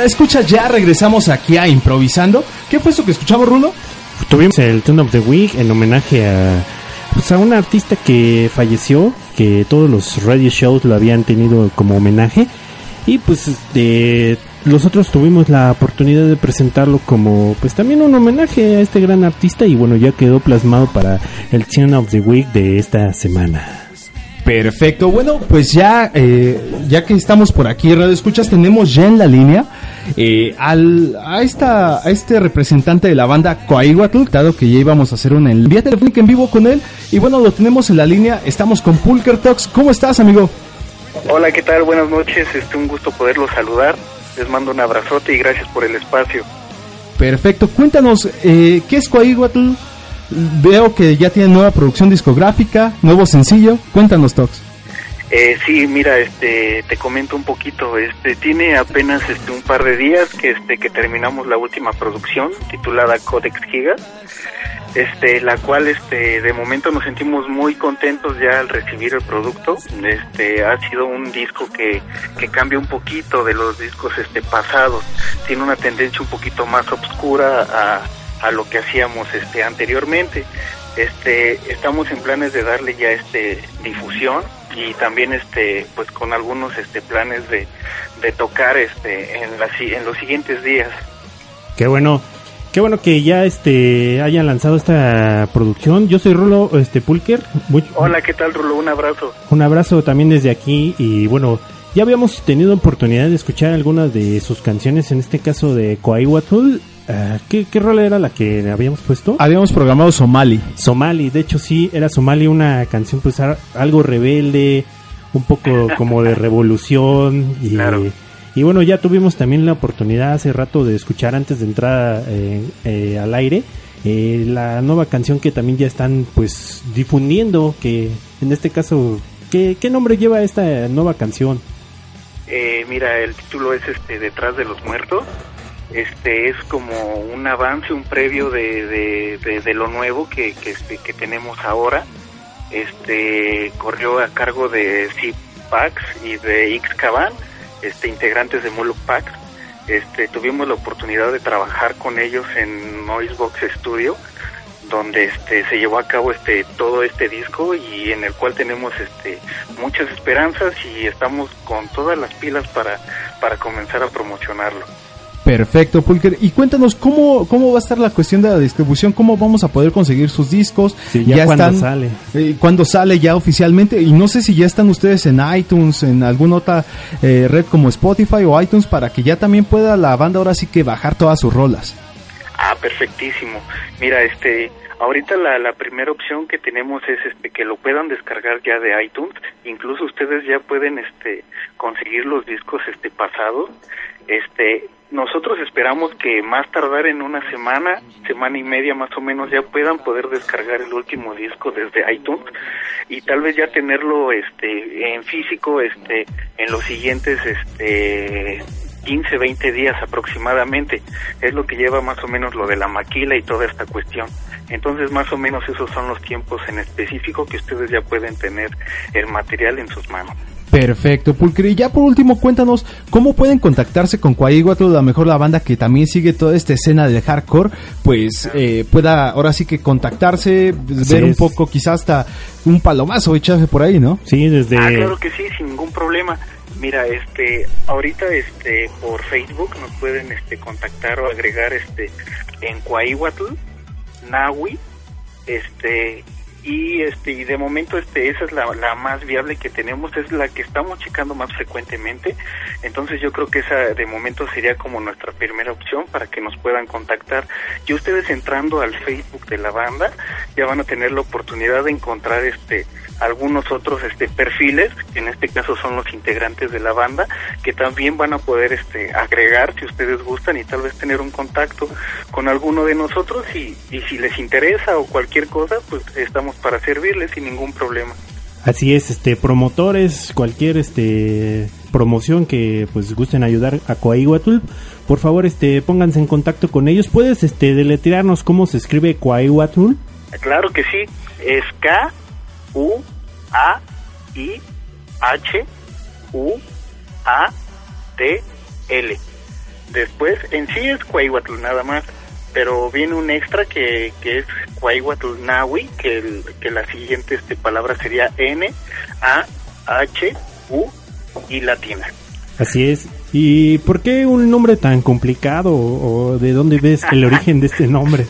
Escucha, ya regresamos aquí a Improvisando. ¿Qué fue eso que escuchamos, Rulo?
Tuvimos el Tune of the Week en homenaje a, pues, a un artista que falleció, que todos los radio shows lo habían tenido como homenaje. Y pues este, nosotros tuvimos la oportunidad de presentarlo como pues también un homenaje a este gran artista y bueno, ya quedó plasmado para el Tune of the Week de esta semana.
Perfecto. Bueno, pues ya, eh, ya que estamos por aquí, Radio Escuchas, tenemos ya en la línea eh, al, a, esta, a este representante de la banda Coahuatl, dado que ya íbamos a hacer una vía telefónica en vivo con él. Y bueno, lo tenemos en la línea. Estamos con Pulker Talks. ¿Cómo estás, amigo?
Hola, ¿qué tal? Buenas noches. Este, un gusto poderlos saludar. Les mando un abrazote y gracias por el espacio.
Perfecto. Cuéntanos, eh, ¿qué es Coahuatl? Veo que ya tiene nueva producción discográfica, nuevo sencillo. Cuéntanos, Tox.
Eh, sí, mira, este, te comento un poquito. Este, tiene apenas este un par de días que este que terminamos la última producción titulada Codex Giga. Este, la cual este de momento nos sentimos muy contentos ya al recibir el producto. Este, ha sido un disco que que cambia un poquito de los discos este pasados. Tiene una tendencia un poquito más oscura a a lo que hacíamos este anteriormente. Este, estamos en planes de darle ya este difusión y también este pues con algunos este planes de, de tocar este en en los siguientes días.
Qué bueno, qué bueno que ya este hayan lanzado esta producción. Yo soy Rulo este Pulker. Muy-
Hola, ¿qué tal Rulo? Un abrazo.
Un abrazo también desde aquí y bueno, ya habíamos tenido oportunidad de escuchar algunas de sus canciones, en este caso de Coahuatl. Ah, ¿qué, ¿Qué rol era la que habíamos puesto?
Habíamos programado Somali.
Somali, de hecho sí, era Somali una canción pues a- algo rebelde, un poco como de revolución y, y bueno, ya tuvimos también la oportunidad hace rato de escuchar antes de entrar eh, eh, al aire eh, la nueva canción que también ya están pues difundiendo, que en este caso, ¿qué, qué nombre lleva esta nueva canción?
Eh, mira, el título es este Detrás de los Muertos. Este es como un avance, un previo de, de, lo nuevo que, este, que tenemos ahora. Este corrió a cargo de C Pax y de X Caban, este integrantes de Muluk Pax. Este tuvimos la oportunidad de trabajar con ellos en Noisebox Studio donde este se llevó a cabo este todo este disco y en el cual tenemos este muchas esperanzas y estamos con todas las pilas para para comenzar a promocionarlo.
Perfecto, Pulker. Y cuéntanos cómo, cómo va a estar la cuestión de la distribución, cómo vamos a poder conseguir sus discos.
Sí, ya cuándo sale.
Eh, cuándo sale ya oficialmente. Y no sé si ya están ustedes en iTunes, en alguna otra eh, red como Spotify o iTunes, para que ya también pueda la banda ahora sí que bajar todas sus rolas.
Ah, perfectísimo. Mira, este, ahorita la, la primera opción que tenemos es este que lo puedan descargar ya de iTunes. Incluso ustedes ya pueden este conseguir los discos este pasados. Este, nosotros esperamos que más tardar en una semana, semana y media más o menos ya puedan poder descargar el último disco desde iTunes y tal vez ya tenerlo este en físico este en los siguientes este 15, 20 días aproximadamente. Es lo que lleva más o menos lo de la maquila y toda esta cuestión. Entonces, más o menos esos son los tiempos en específico que ustedes ya pueden tener el material en sus manos.
Perfecto, Pulker. Y ya por último, cuéntanos cómo pueden contactarse con Coahuatl, la mejor la banda que también sigue toda esta escena del hardcore, pues eh, pueda ahora sí que contactarse,
Así
ver un poco, quizás hasta un palomazo echarse por ahí, ¿no?
Sí, desde...
Ah, claro que sí, sin ningún problema. Mira, este, ahorita, este, por Facebook nos pueden, este, contactar o agregar, este, en Coahuatl, Nahui, este, y este, y de momento, este, esa es la, la más viable que tenemos, es la que estamos checando más frecuentemente. Entonces, yo creo que esa de momento sería como nuestra primera opción para que nos puedan contactar. Y ustedes entrando al Facebook de la banda, ya van a tener la oportunidad de encontrar, este, algunos otros este perfiles que en este caso son los integrantes de la banda que también van a poder este agregar si ustedes gustan y tal vez tener un contacto con alguno de nosotros y, y si les interesa o cualquier cosa pues estamos para servirles sin ningún problema
Así es, este promotores, cualquier este promoción que pues gusten ayudar a Coahuatl, por favor este pónganse en contacto con ellos. ¿Puedes este deletrearnos cómo se escribe Coahuatl?
claro que sí es K U A I H U A T L Después, en sí es Cuaiguatl nada más, pero viene un extra que, que es Cuaiguatl Nahui, que, el- que la siguiente este, palabra sería N, A, H, U y latina.
Así es. ¿Y por qué un nombre tan complicado? ¿O de dónde ves el origen de este nombre?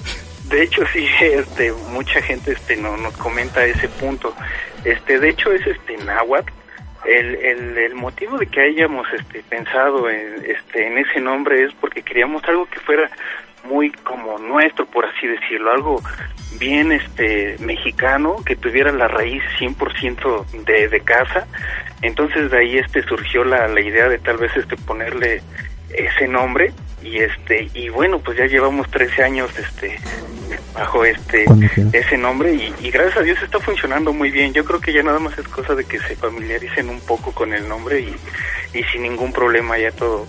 De hecho, sí, este, mucha gente este, no, nos comenta ese punto. Este, de hecho, es este náhuatl. El, el, el motivo de que hayamos este, pensado en, este, en ese nombre es porque queríamos algo que fuera muy como nuestro, por así decirlo, algo bien este mexicano, que tuviera la raíz 100% de, de casa. Entonces de ahí este surgió la, la idea de tal vez este ponerle ese nombre y este y bueno pues ya llevamos 13 años este bajo este ese nombre y, y gracias a Dios está funcionando muy bien. Yo creo que ya nada más es cosa de que se familiaricen un poco con el nombre y, y sin ningún problema ya todo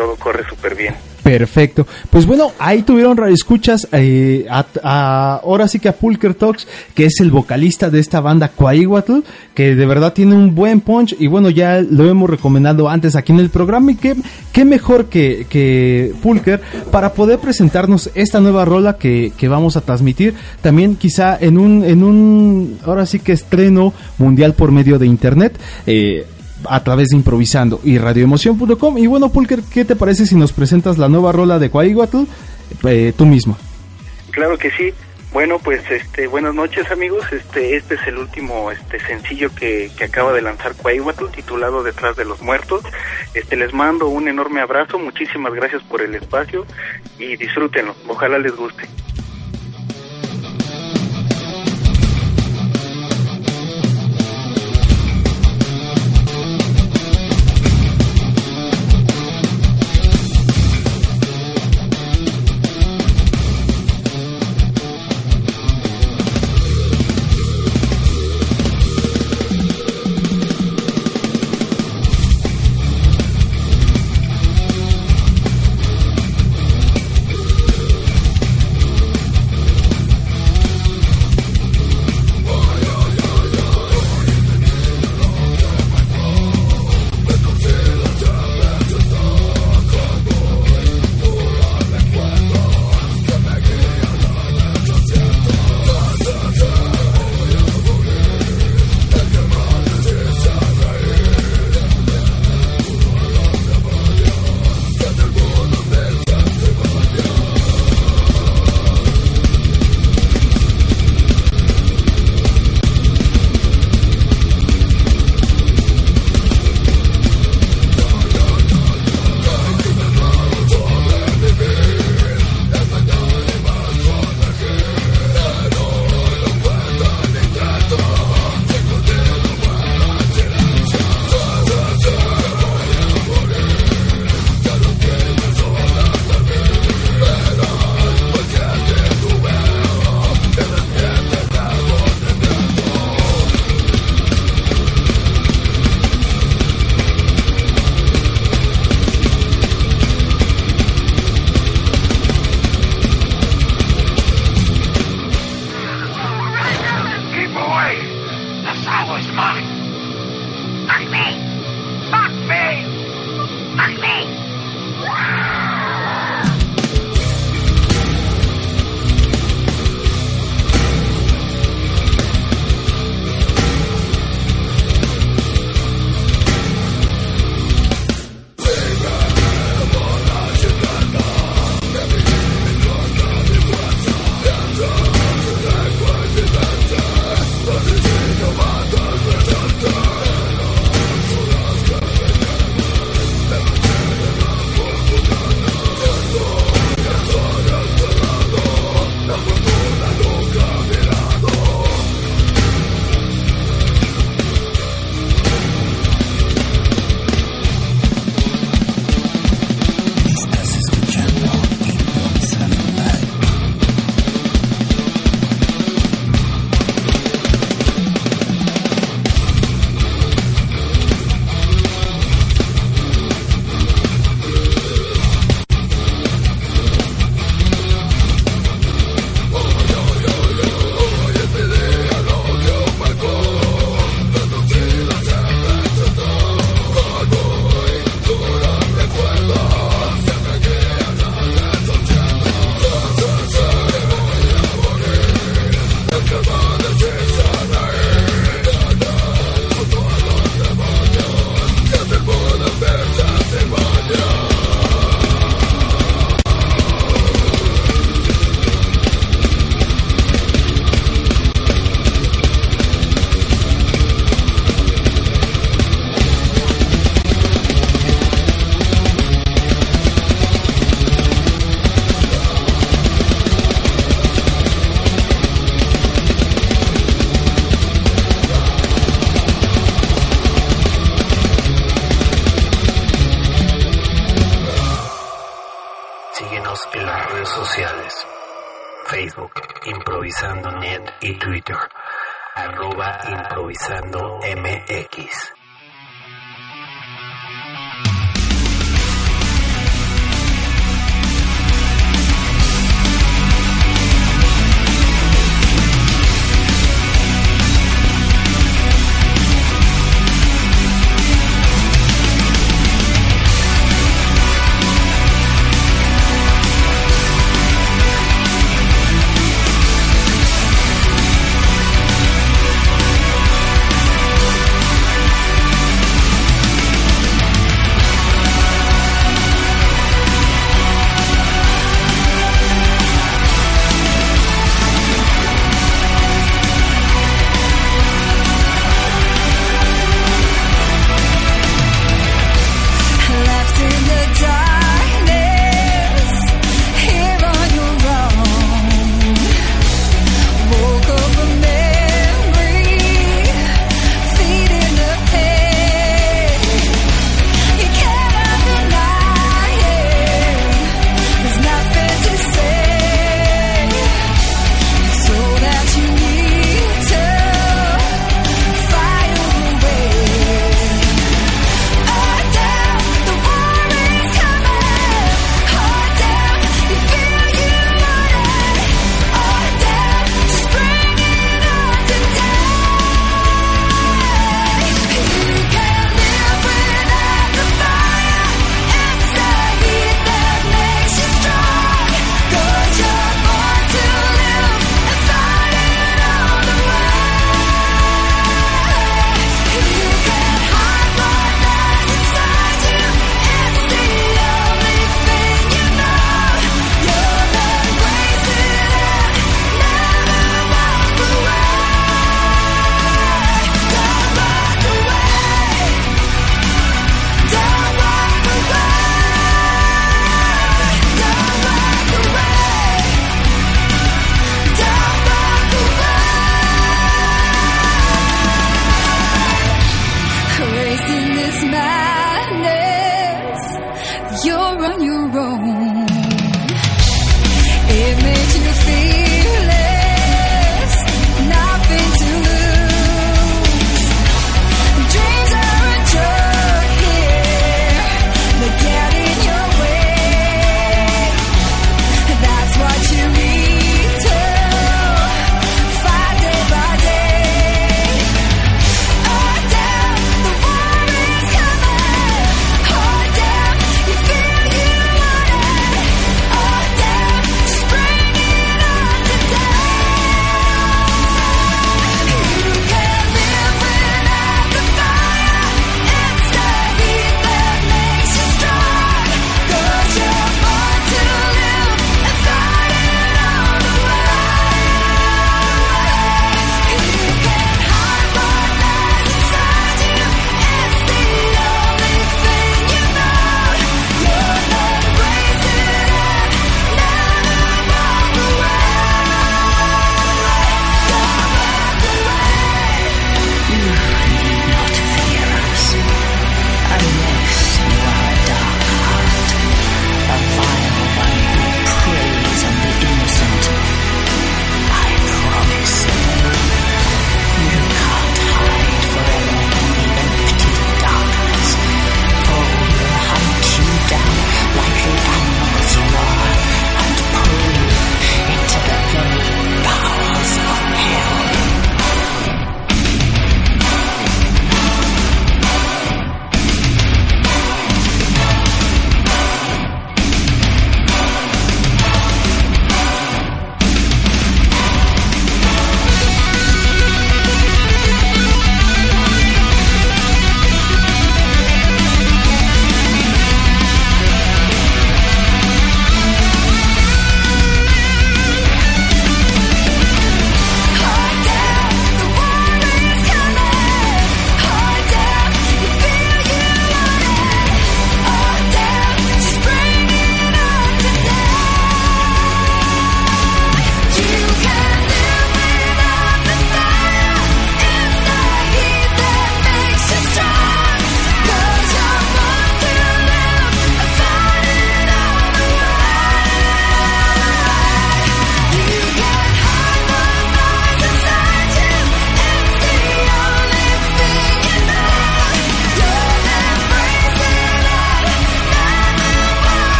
todo corre súper bien
Perfecto. Pues bueno, ahí tuvieron radioescuchas eh, a, ahora sí que a Pulker Talks, que es el vocalista de esta banda Coahuatl, que de verdad tiene un buen punch y bueno, ya lo hemos recomendado antes aquí en el programa y qué, qué mejor que, que Pulker para poder presentarnos esta nueva rola que, que vamos a transmitir también quizá en un, en un, ahora sí que estreno mundial por medio de internet. Eh, a través de improvisando y radioemoción.com. Y bueno, Pulker, ¿qué te parece si nos presentas la nueva rola de Coahuatl eh, tú mismo?
Claro que sí. Bueno, pues este, buenas noches amigos. Este, este es el último este sencillo que, que acaba de lanzar Cuaiguatl, titulado Detrás de los Muertos. Este, les mando un enorme abrazo. Muchísimas gracias por el espacio y disfrútenlo. Ojalá les guste.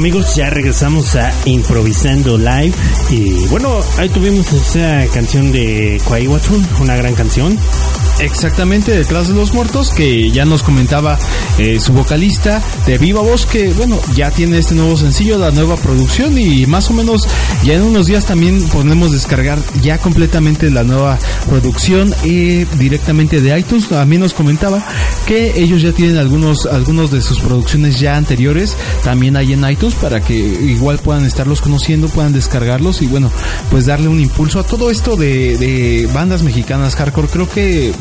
Amigos, ya regresamos a Improvisando Live. Y bueno, ahí tuvimos esa canción de Kwaiwatun, una gran canción.
Exactamente, detrás de los muertos, que ya nos comentaba eh, su vocalista de Viva Voz, que bueno, ya tiene este nuevo sencillo, la nueva producción y más o menos ya en unos días también podemos descargar ya completamente la nueva producción eh, directamente de iTunes. También nos comentaba que ellos ya tienen algunos, algunos de sus producciones ya anteriores también ahí en iTunes para que igual puedan estarlos conociendo, puedan descargarlos y bueno, pues darle un impulso a todo esto de, de bandas mexicanas hardcore. Creo que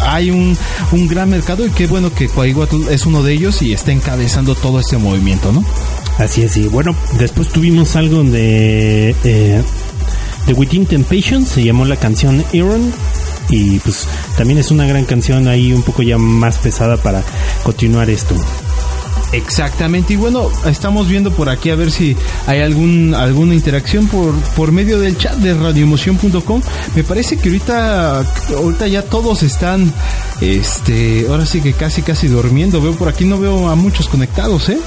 hay un, un gran mercado y qué bueno que Coahuila es uno de ellos y está encabezando todo este movimiento, ¿no?
Así es, y bueno, después tuvimos algo de, eh, Within Temptation, se llamó la canción Iron. Y pues también es una gran canción ahí un poco ya más pesada para continuar esto.
Exactamente, y bueno, estamos viendo por aquí a ver si hay algún alguna interacción por, por medio del chat de radioemoción.com. Me parece que ahorita ahorita ya todos están este, ahora sí que casi casi durmiendo. Veo por aquí no veo a muchos conectados, ¿eh?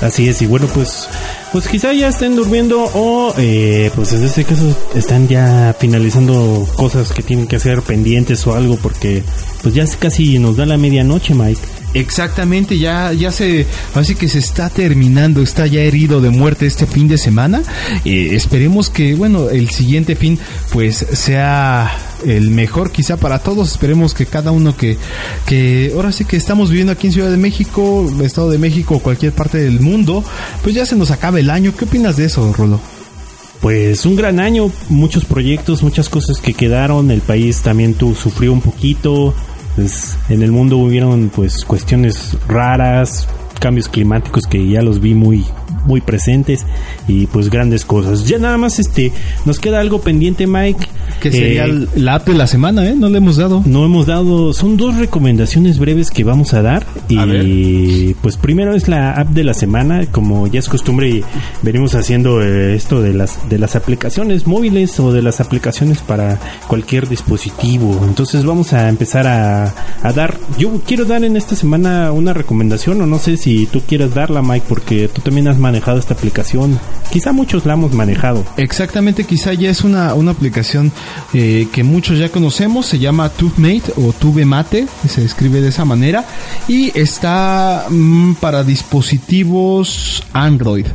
Así es, y bueno, pues, pues quizá ya estén durmiendo o, eh, pues en este caso están ya finalizando cosas que tienen que hacer pendientes o algo porque, pues ya casi nos da la medianoche, Mike.
Exactamente, ya, ya se, así que se está terminando, está ya herido de muerte este fin de semana. Eh, esperemos que, bueno, el siguiente fin, pues sea el mejor quizá para todos. Esperemos que cada uno que, que ahora sí que estamos viviendo aquí en Ciudad de México, Estado de México o cualquier parte del mundo, pues ya se nos acabe el año. ¿Qué opinas de eso, Rolo?
Pues un gran año, muchos proyectos, muchas cosas que quedaron, el país también tu, sufrió un poquito, pues en el mundo hubieron pues cuestiones raras, cambios climáticos que ya los vi muy muy presentes y pues grandes cosas. Ya nada más este nos queda algo pendiente, Mike.
Que sería
Eh,
el- la app de la semana, ¿eh? No le hemos dado.
no hemos dado, son dos recomendaciones breves que vamos a dar. Y pues primero es la app de la semana, como ya es costumbre, y venimos haciendo eh, esto de las de las aplicaciones móviles o de las aplicaciones para cualquier dispositivo. Entonces vamos a empezar a, a dar, yo quiero dar en esta semana una recomendación, o no sé si tú quieras darla, Mike, porque tú también has manejado esta aplicación. Quizá muchos la hemos manejado.
Exactamente, quizá ya es una, una aplicación eh, que muchos ya conocemos, se llama TubeMate o TubeMate, se escribe de esa manera, y está mm, para dispositivos Android.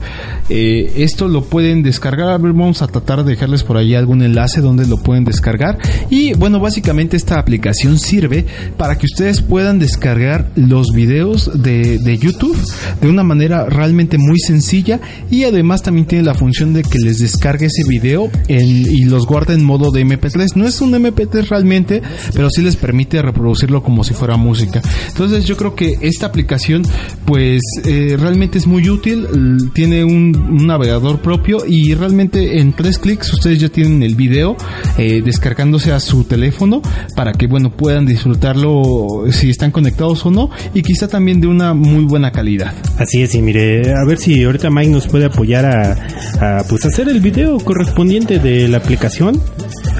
Eh, esto lo pueden descargar, a vamos a tratar de dejarles por ahí algún enlace donde lo pueden descargar. Y bueno, básicamente esta aplicación sirve para que ustedes puedan descargar los videos de, de YouTube de una manera realmente muy sencilla y además también tiene la función de que les descargue ese video y los guarde en modo de MP3. No es un MP3 realmente, pero sí les permite reproducirlo como si fuera música. Entonces yo creo que esta aplicación pues eh, realmente es muy útil, tiene un, un navegador propio y realmente en tres clics ustedes ya tienen el video eh, descargándose a su teléfono para que bueno puedan disfrutarlo si están conectados o no y quizá también de una muy buena calidad.
Así es, y mire, a ver si ahorita Mike nos puede apoyar a, a, pues hacer el video correspondiente de la aplicación.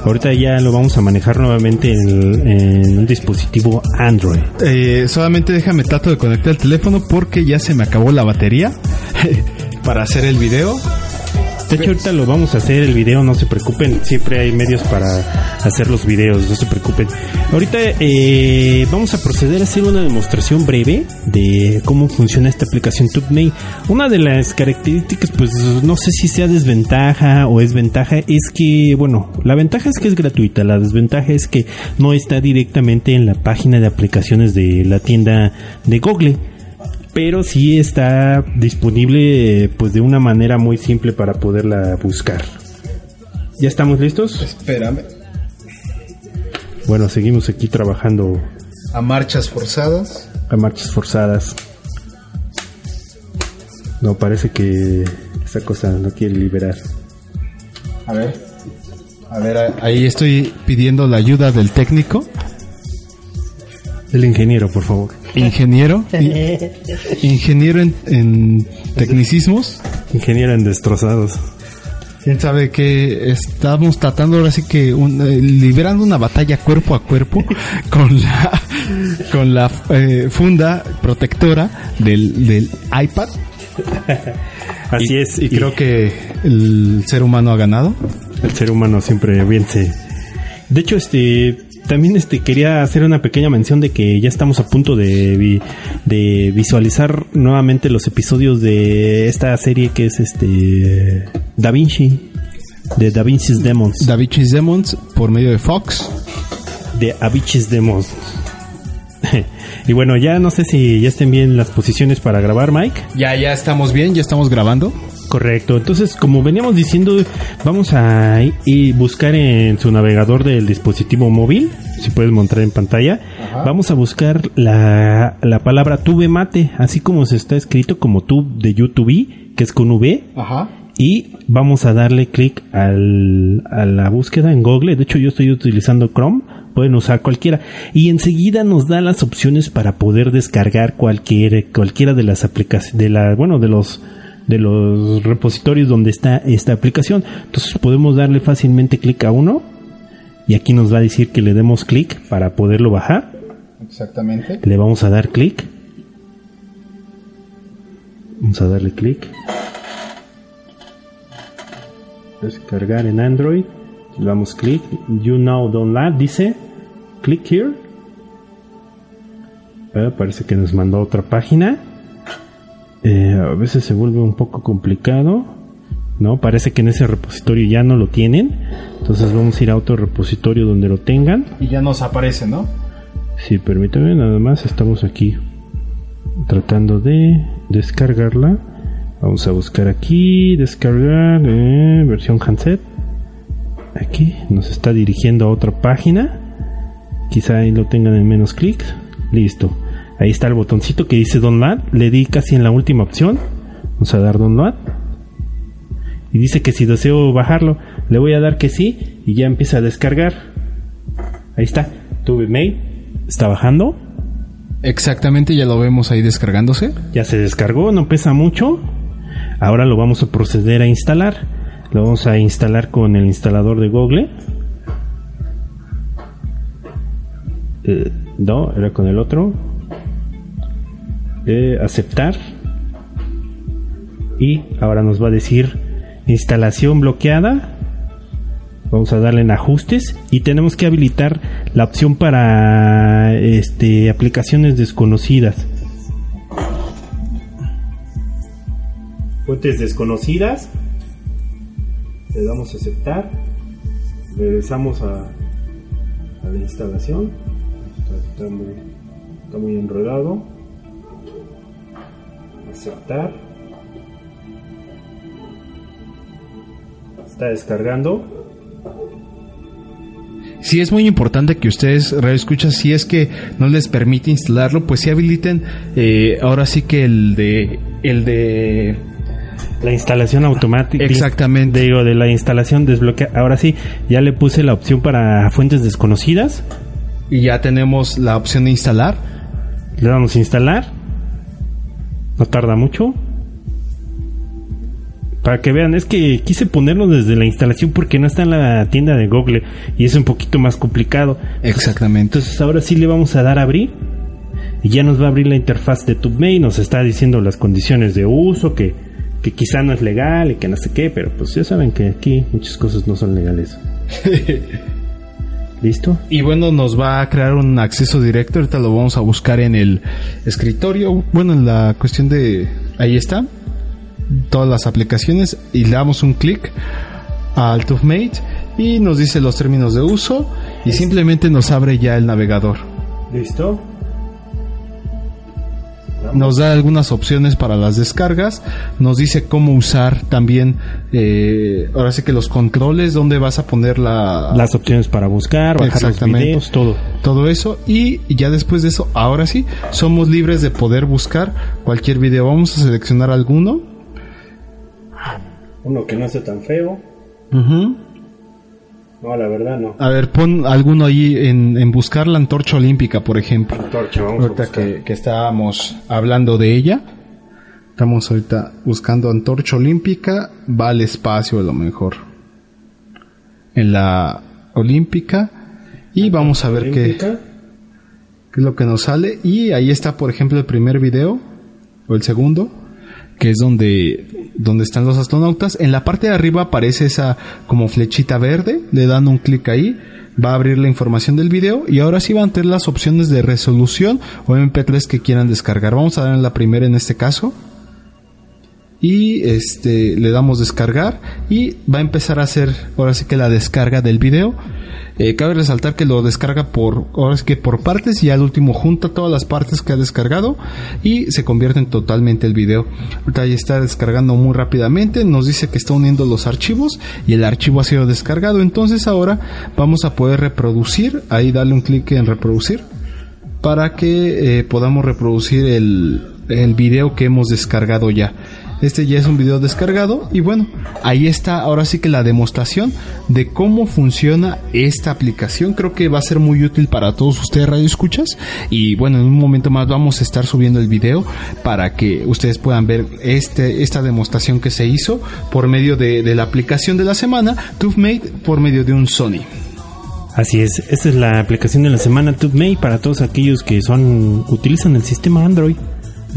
Ahorita ya lo vamos a manejar nuevamente en, un dispositivo Android.
Eh, solamente déjame trato de conectar el teléfono porque ya se me acabó la batería para hacer el video.
De hecho, ahorita lo vamos a hacer el video, no se preocupen. Siempre hay medios para hacer los videos, no se preocupen. Ahorita eh, vamos a proceder a hacer una demostración breve de cómo funciona esta aplicación TubeMate. Una de las características, pues no sé si sea desventaja o es ventaja, es que, bueno, la ventaja es que es gratuita, la desventaja es que no está directamente en la página de aplicaciones de la tienda de Google pero sí está disponible pues de una manera muy simple para poderla buscar. ¿Ya estamos listos?
Espérame.
Bueno, seguimos aquí trabajando
A marchas forzadas.
a marchas forzadas. No, parece que esa cosa no quiere liberar.
A ver. A ver, ahí estoy pidiendo la ayuda del técnico,
El ingeniero, por favor.
Ingeniero, in- ingeniero en, en tecnicismos.
Ingeniero en destrozados.
Quién sabe que estamos tratando ahora sí que un- eh, liberando una batalla cuerpo a cuerpo con la con la eh, funda protectora del, del iPad
Así
Y-
es.
Y creo que el ser humano ha ganado.
el ser humano siempre vence. De hecho, este también este quería hacer una pequeña mención de que ya estamos a punto de, vi- de visualizar nuevamente los episodios de esta serie que es este Da Vinci de Da Vinci's Demons
Da Vinci's Demons por medio de Fox.
de Avicii's Demons. y bueno, ya no sé si ya estén bien las posiciones para grabar, Mike.
Ya, ya estamos bien, ya estamos grabando.
Correcto. Entonces, como veníamos diciendo, vamos a i- y buscar en su navegador del dispositivo móvil, si puedes montar en pantalla, vamos a buscar la, la palabra tube mate, así como se está escrito como tube de YouTube, que es con V,
Ajá.
y vamos a darle clic al, a la búsqueda en Google. De hecho, yo estoy utilizando Chrome. Pueden usar cualquiera. Y enseguida nos da las opciones para poder descargar cualquier, cualquiera de las aplicaciones, de la, bueno, de los, de los repositorios donde está esta aplicación. Entonces podemos darle fácilmente clic a uno. Y aquí nos va a decir que le demos clic para poderlo bajar.
Exactamente.
Le vamos a dar clic. Vamos a darle clic. Descargar en Android. Le damos clic. You now download. Dice. Click here. Ah, parece que nos mandó otra página. Eh, a veces se vuelve un poco complicado. No, parece que en ese repositorio ya no lo tienen. Entonces vamos a ir a otro repositorio donde lo tengan.
Y ya nos aparece, ¿no?
Sí, permítame, nada más estamos aquí tratando de descargarla. Vamos a buscar aquí, descargar eh, versión handset. Aquí nos está dirigiendo a otra página. Quizá ahí lo tengan en menos clics. Listo. Ahí está el botoncito que dice download. Le di casi en la última opción. Vamos a dar download. Y dice que si deseo bajarlo, le voy a dar que sí y ya empieza a descargar. Ahí está. Tuve mail. Está bajando.
Exactamente, ya lo vemos ahí descargándose.
Ya se descargó, no pesa mucho. Ahora lo vamos a proceder a instalar. Lo vamos a instalar con el instalador de Google. Eh, no, era con el otro. Aceptar. Y ahora nos va a decir instalación bloqueada. Vamos a darle en ajustes y tenemos que habilitar la opción para este aplicaciones desconocidas. Fuentes desconocidas. Le damos a aceptar. Regresamos a, a la instalación. Muy, está muy enredado. Aceptar. Está descargando.
Sí es muy importante que ustedes reescuchan si es que no les permite instalarlo, pues si habiliten eh, ahora sí que el de el de
La instalación automática.
Exactamente.
Digo, de la instalación desbloquea. Ahora sí, ya le puse la opción para fuentes desconocidas.
y ya tenemos la opción de instalar.
Le damos a instalar. No tarda mucho. Para que vean, es que quise ponerlo desde la instalación porque no está en la tienda de Google y es un poquito más complicado.
Exactamente.
Entonces ahora sí le vamos a dar a abrir y ya nos va a abrir la interfaz de TubeMate, nos está diciendo las condiciones de uso, que, que quizá no es legal y que no sé qué, pero pues ya saben que aquí muchas cosas no son legales. ¿Listo?
Y bueno, nos va a crear un acceso directo. Ahorita lo vamos a buscar en el escritorio. Bueno, en la cuestión de... Ahí está. Todas las aplicaciones. Y le damos un clic al TubeMate. Y nos dice los términos de uso. Y simplemente nos abre ya el navegador.
¿Listo?
Nos da algunas opciones para las descargas. Nos dice cómo usar también... eh, ahora sí que los controles. Dónde vas a poner la...
Las opciones para buscar, bajar los videos, todo.
todo eso y ya después de eso, ahora sí, somos libres de poder buscar cualquier video. Vamos a seleccionar alguno.
Uno que no esté tan feo. No, la verdad no.
A ver, pon alguno ahí en, en buscar la antorcha olímpica, por ejemplo.
Antorcha, vamos a
ahorita
buscar.
que, que estábamos hablando de ella. Estamos ahorita buscando antorcha olímpica. Va al espacio a lo mejor. En la olímpica. Y vamos a ver qué, qué es lo que nos sale. Y ahí está, por ejemplo, el primer video. O el segundo. Que es donde, donde están los astronautas. En la parte de arriba aparece esa como flechita verde, le dan un clic ahí, va a abrir la información del video y ahora sí van a tener las opciones de resolución o MP3 que quieran descargar. Vamos a dar en la primera en este caso y este le damos descargar y va a empezar a hacer ahora sí que la descarga del video. Eh, cabe resaltar que lo descarga por ahora que por partes y al último junta todas las partes que ha descargado y se convierte en totalmente el video. Ahorita ya está descargando muy rápidamente nos dice que está uniendo los archivos y el archivo ha sido descargado. Entonces ahora vamos a poder reproducir ahí dale un clic en reproducir para que eh, podamos reproducir el, el video que hemos descargado ya. Este ya es un video descargado y bueno, ahí está ahora sí que la demostración de cómo funciona esta aplicación. Creo que va a ser muy útil para todos ustedes radio escuchas y bueno, en un momento más vamos a estar subiendo el video para que ustedes puedan ver este esta demostración que se hizo por medio de, de la aplicación de la semana TubeMate por medio de un Sony.
Así es, esta es la aplicación de la semana TubeMate para todos aquellos que son utilizan el sistema Android.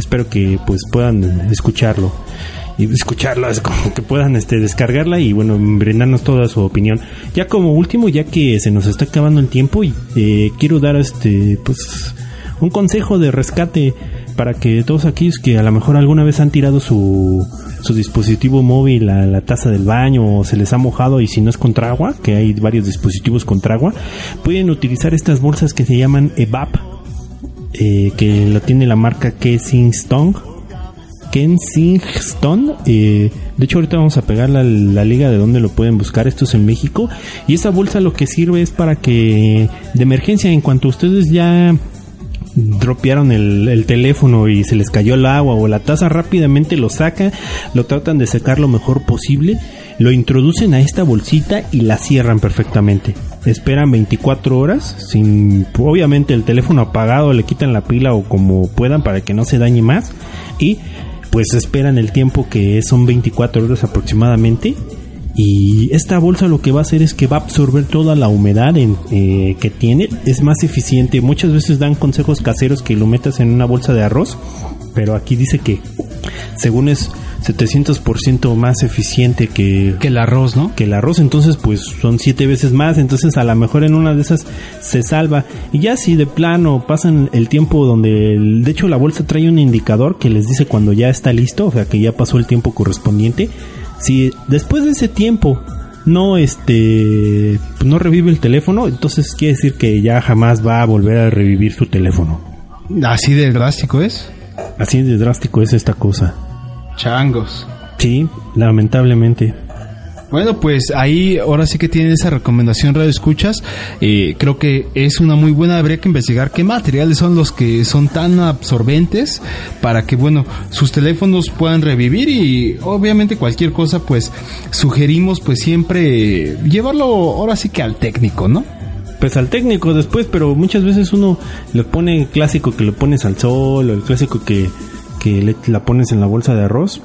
Espero que pues puedan escucharlo y escucharla, es como que puedan este descargarla y bueno, brindarnos toda su opinión. Ya como último, ya que se nos está acabando el tiempo y eh, quiero dar este pues un consejo de rescate para que todos aquellos que a lo mejor alguna vez han tirado su, su dispositivo móvil a la taza del baño o se les ha mojado y si no es contra agua, que hay varios dispositivos contra agua, pueden utilizar estas bolsas que se llaman EVAP, eh, que lo tiene la marca Kensington. Kensington. Eh, de hecho, ahorita vamos a pegar la, la liga de donde lo pueden buscar. Esto es en México. Y esa bolsa lo que sirve es para que, de emergencia, en cuanto ustedes ya dropearon el, el teléfono y se les cayó el agua o la taza, rápidamente lo sacan, lo tratan de secar lo mejor posible, lo introducen a esta bolsita y la cierran perfectamente. Esperan 24 horas, sin obviamente el teléfono apagado, le quitan la pila o como puedan para que no se dañe más y pues esperan el tiempo que son 24 horas aproximadamente y esta bolsa lo que va a hacer es que va a absorber toda la humedad en, eh, que tiene. Es más eficiente. Muchas veces dan consejos caseros que lo metas en una bolsa de arroz. Pero aquí dice que según es 700% más eficiente que,
Que el arroz, ¿no?
que el arroz, entonces pues son siete veces más, entonces a lo mejor en una de esas se salva. Y ya si de plano pasan el tiempo donde, el- de hecho la bolsa trae un indicador que les dice cuando ya está listo, o sea que ya pasó el tiempo correspondiente. Si después de ese tiempo no este no revive el teléfono, entonces quiere decir que ya jamás va a volver a revivir su teléfono.
Así de drástico es.
Así de drástico es esta cosa.
Changos.
Sí, lamentablemente.
Bueno, pues ahí ahora sí que tienen esa recomendación radio escuchas. Eh, creo que es una muy buena. Habría que investigar qué materiales son los que son tan absorbentes para que, bueno, sus teléfonos puedan revivir y obviamente cualquier cosa, pues sugerimos pues siempre llevarlo ahora sí que al técnico, ¿no?
Pues al técnico después, pero muchas veces uno le pone el clásico que lo pones al sol o el clásico que, que le- la pones en la bolsa de arroz.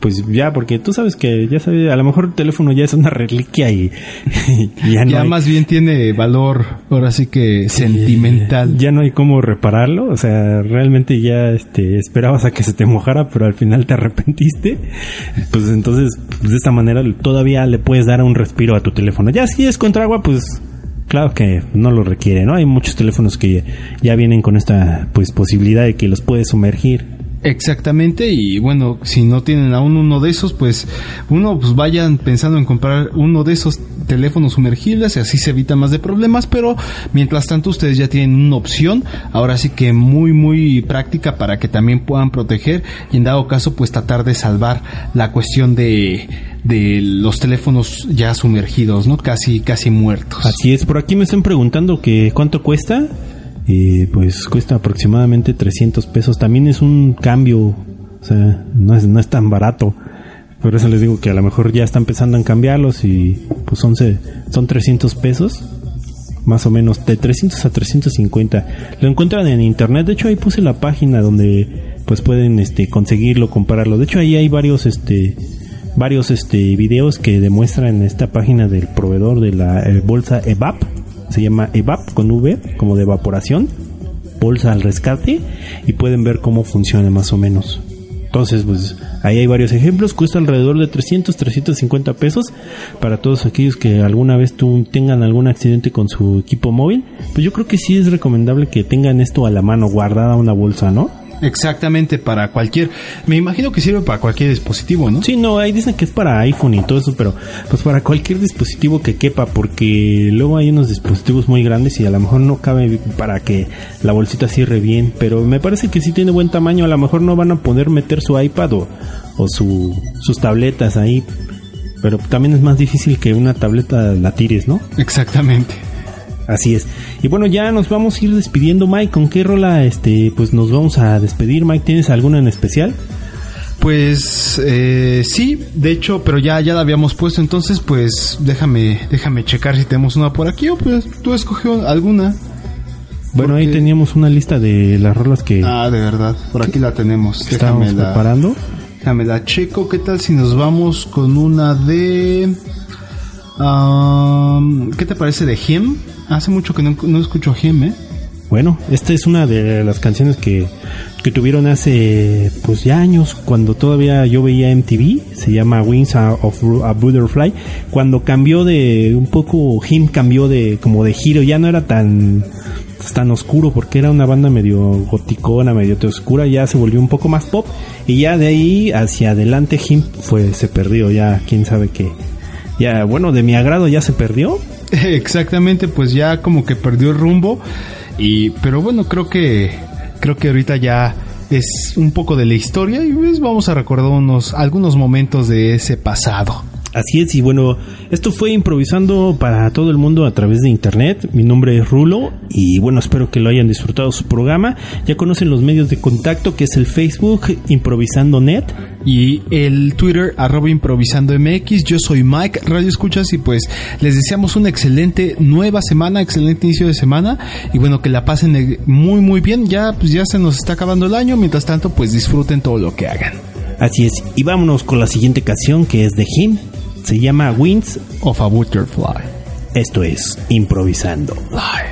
Pues ya, porque tú sabes que ya sabes, a lo mejor el teléfono ya es una reliquia y, y ya no
ya
hay-
más bien tiene valor ahora sí que sentimental.
ya no hay cómo repararlo, o sea, realmente ya este esperabas a que se te mojara, pero al final te arrepentiste. Pues entonces, pues, de esta manera todavía le puedes dar un respiro a tu teléfono. Ya si es contra agua, pues claro que no lo requiere, ¿no? Hay muchos teléfonos que ya vienen con esta pues posibilidad de que los puedes sumergir.
Exactamente, y bueno, si no tienen aún uno de esos, pues uno pues vayan pensando en comprar uno de esos teléfonos sumergibles y así se evita más de problemas, pero mientras tanto ustedes ya tienen una opción, ahora sí que muy muy práctica para que también puedan proteger y en dado caso pues tratar de salvar la cuestión de de los teléfonos ya sumergidos, ¿no? Casi casi muertos.
Así es, por aquí me están preguntando que cuánto cuesta. Eh, pues cuesta aproximadamente 300 pesos. También es un cambio, o sea, no es, no es tan barato. Por eso les digo que a lo mejor ya están empezando a cambiarlos y pues son, se- son 300 pesos. Más o menos, de 300 a 350. Lo encuentran en internet. De hecho, ahí puse la página donde pues pueden este conseguirlo, comprarlo. De hecho, ahí hay varios este varios este videos que demuestran esta página del proveedor de la eh, bolsa EVAP. Se llama EVAP con V, como de evaporación. Bolsa al rescate. Y pueden ver cómo funciona más o menos. Entonces, pues ahí hay varios ejemplos. Cuesta alrededor de 300, 350 pesos para todos aquellos que alguna vez tengan algún accidente con su equipo móvil. Pues yo creo que sí es recomendable que tengan esto a la mano, guardada una bolsa, ¿no?
Exactamente para cualquier. Me imagino que sirve para cualquier dispositivo, ¿no?
Sí, no, ahí dicen que es para iPhone y todo eso, pero pues para cualquier dispositivo que quepa, porque luego hay unos dispositivos muy grandes y a lo mejor no cabe para que la bolsita cierre bien, pero me parece que sí tiene buen tamaño, a lo mejor no van a poder meter su iPad o, o su, sus tabletas ahí, pero también es más difícil que una tableta la tires, ¿no?
Exactamente.
Así es. Y bueno, ya nos vamos a ir despidiendo, Mike. ¿Con qué rola este pues nos vamos a despedir, Mike? ¿Tienes alguna en especial?
Pues eh, sí, de hecho, pero ya, ya la habíamos puesto, entonces pues déjame, déjame checar si tenemos una por aquí o pues tú escogió alguna.
Bueno, ahí teníamos una lista de las rolas que
Ah, de verdad, por aquí la tenemos.
estábamos
Déjame la,
preparando.
déjame la checo. ¿Qué tal si nos vamos con una de... um, ¿Qué te parece de Him? Hace mucho que no, no escucho Him, ¿eh?
Bueno, esta es una de las canciones que, que tuvieron hace pues ya años, cuando todavía yo veía MTV, se llama Wings of a Butterfly, cuando cambió de un poco, Him cambió de como de giro, ya no era tan tan oscuro porque era una banda medio goticona, medio oscura, ya se volvió un poco más pop y ya de ahí hacia adelante Him fue se perdió, ya quién sabe qué. Ya bueno, de mi agrado ya se perdió,
Exactamente, pues ya como que perdió el rumbo y pero bueno, creo que creo que ahorita ya es un poco de la historia y pues vamos a recordar unos algunos momentos de ese pasado.
Así es, y bueno, esto fue improvisando para todo el mundo a través de internet. Mi nombre es Rulo y bueno, espero que lo hayan disfrutado su programa. Ya conocen los medios de contacto que es el Facebook Improvisando Net.
Y el Twitter arroba improvisando MX, yo soy Mike, Radio Escuchas y pues les deseamos una excelente nueva semana, excelente inicio de semana y bueno que la pasen eh, muy muy bien, ya pues ya se nos está acabando el año, mientras tanto pues disfruten todo lo que hagan.
Así es, y vámonos con la siguiente canción que es de Him. Se llama Winds
of a Butterfly.
Esto es Improvisando.
Síguenos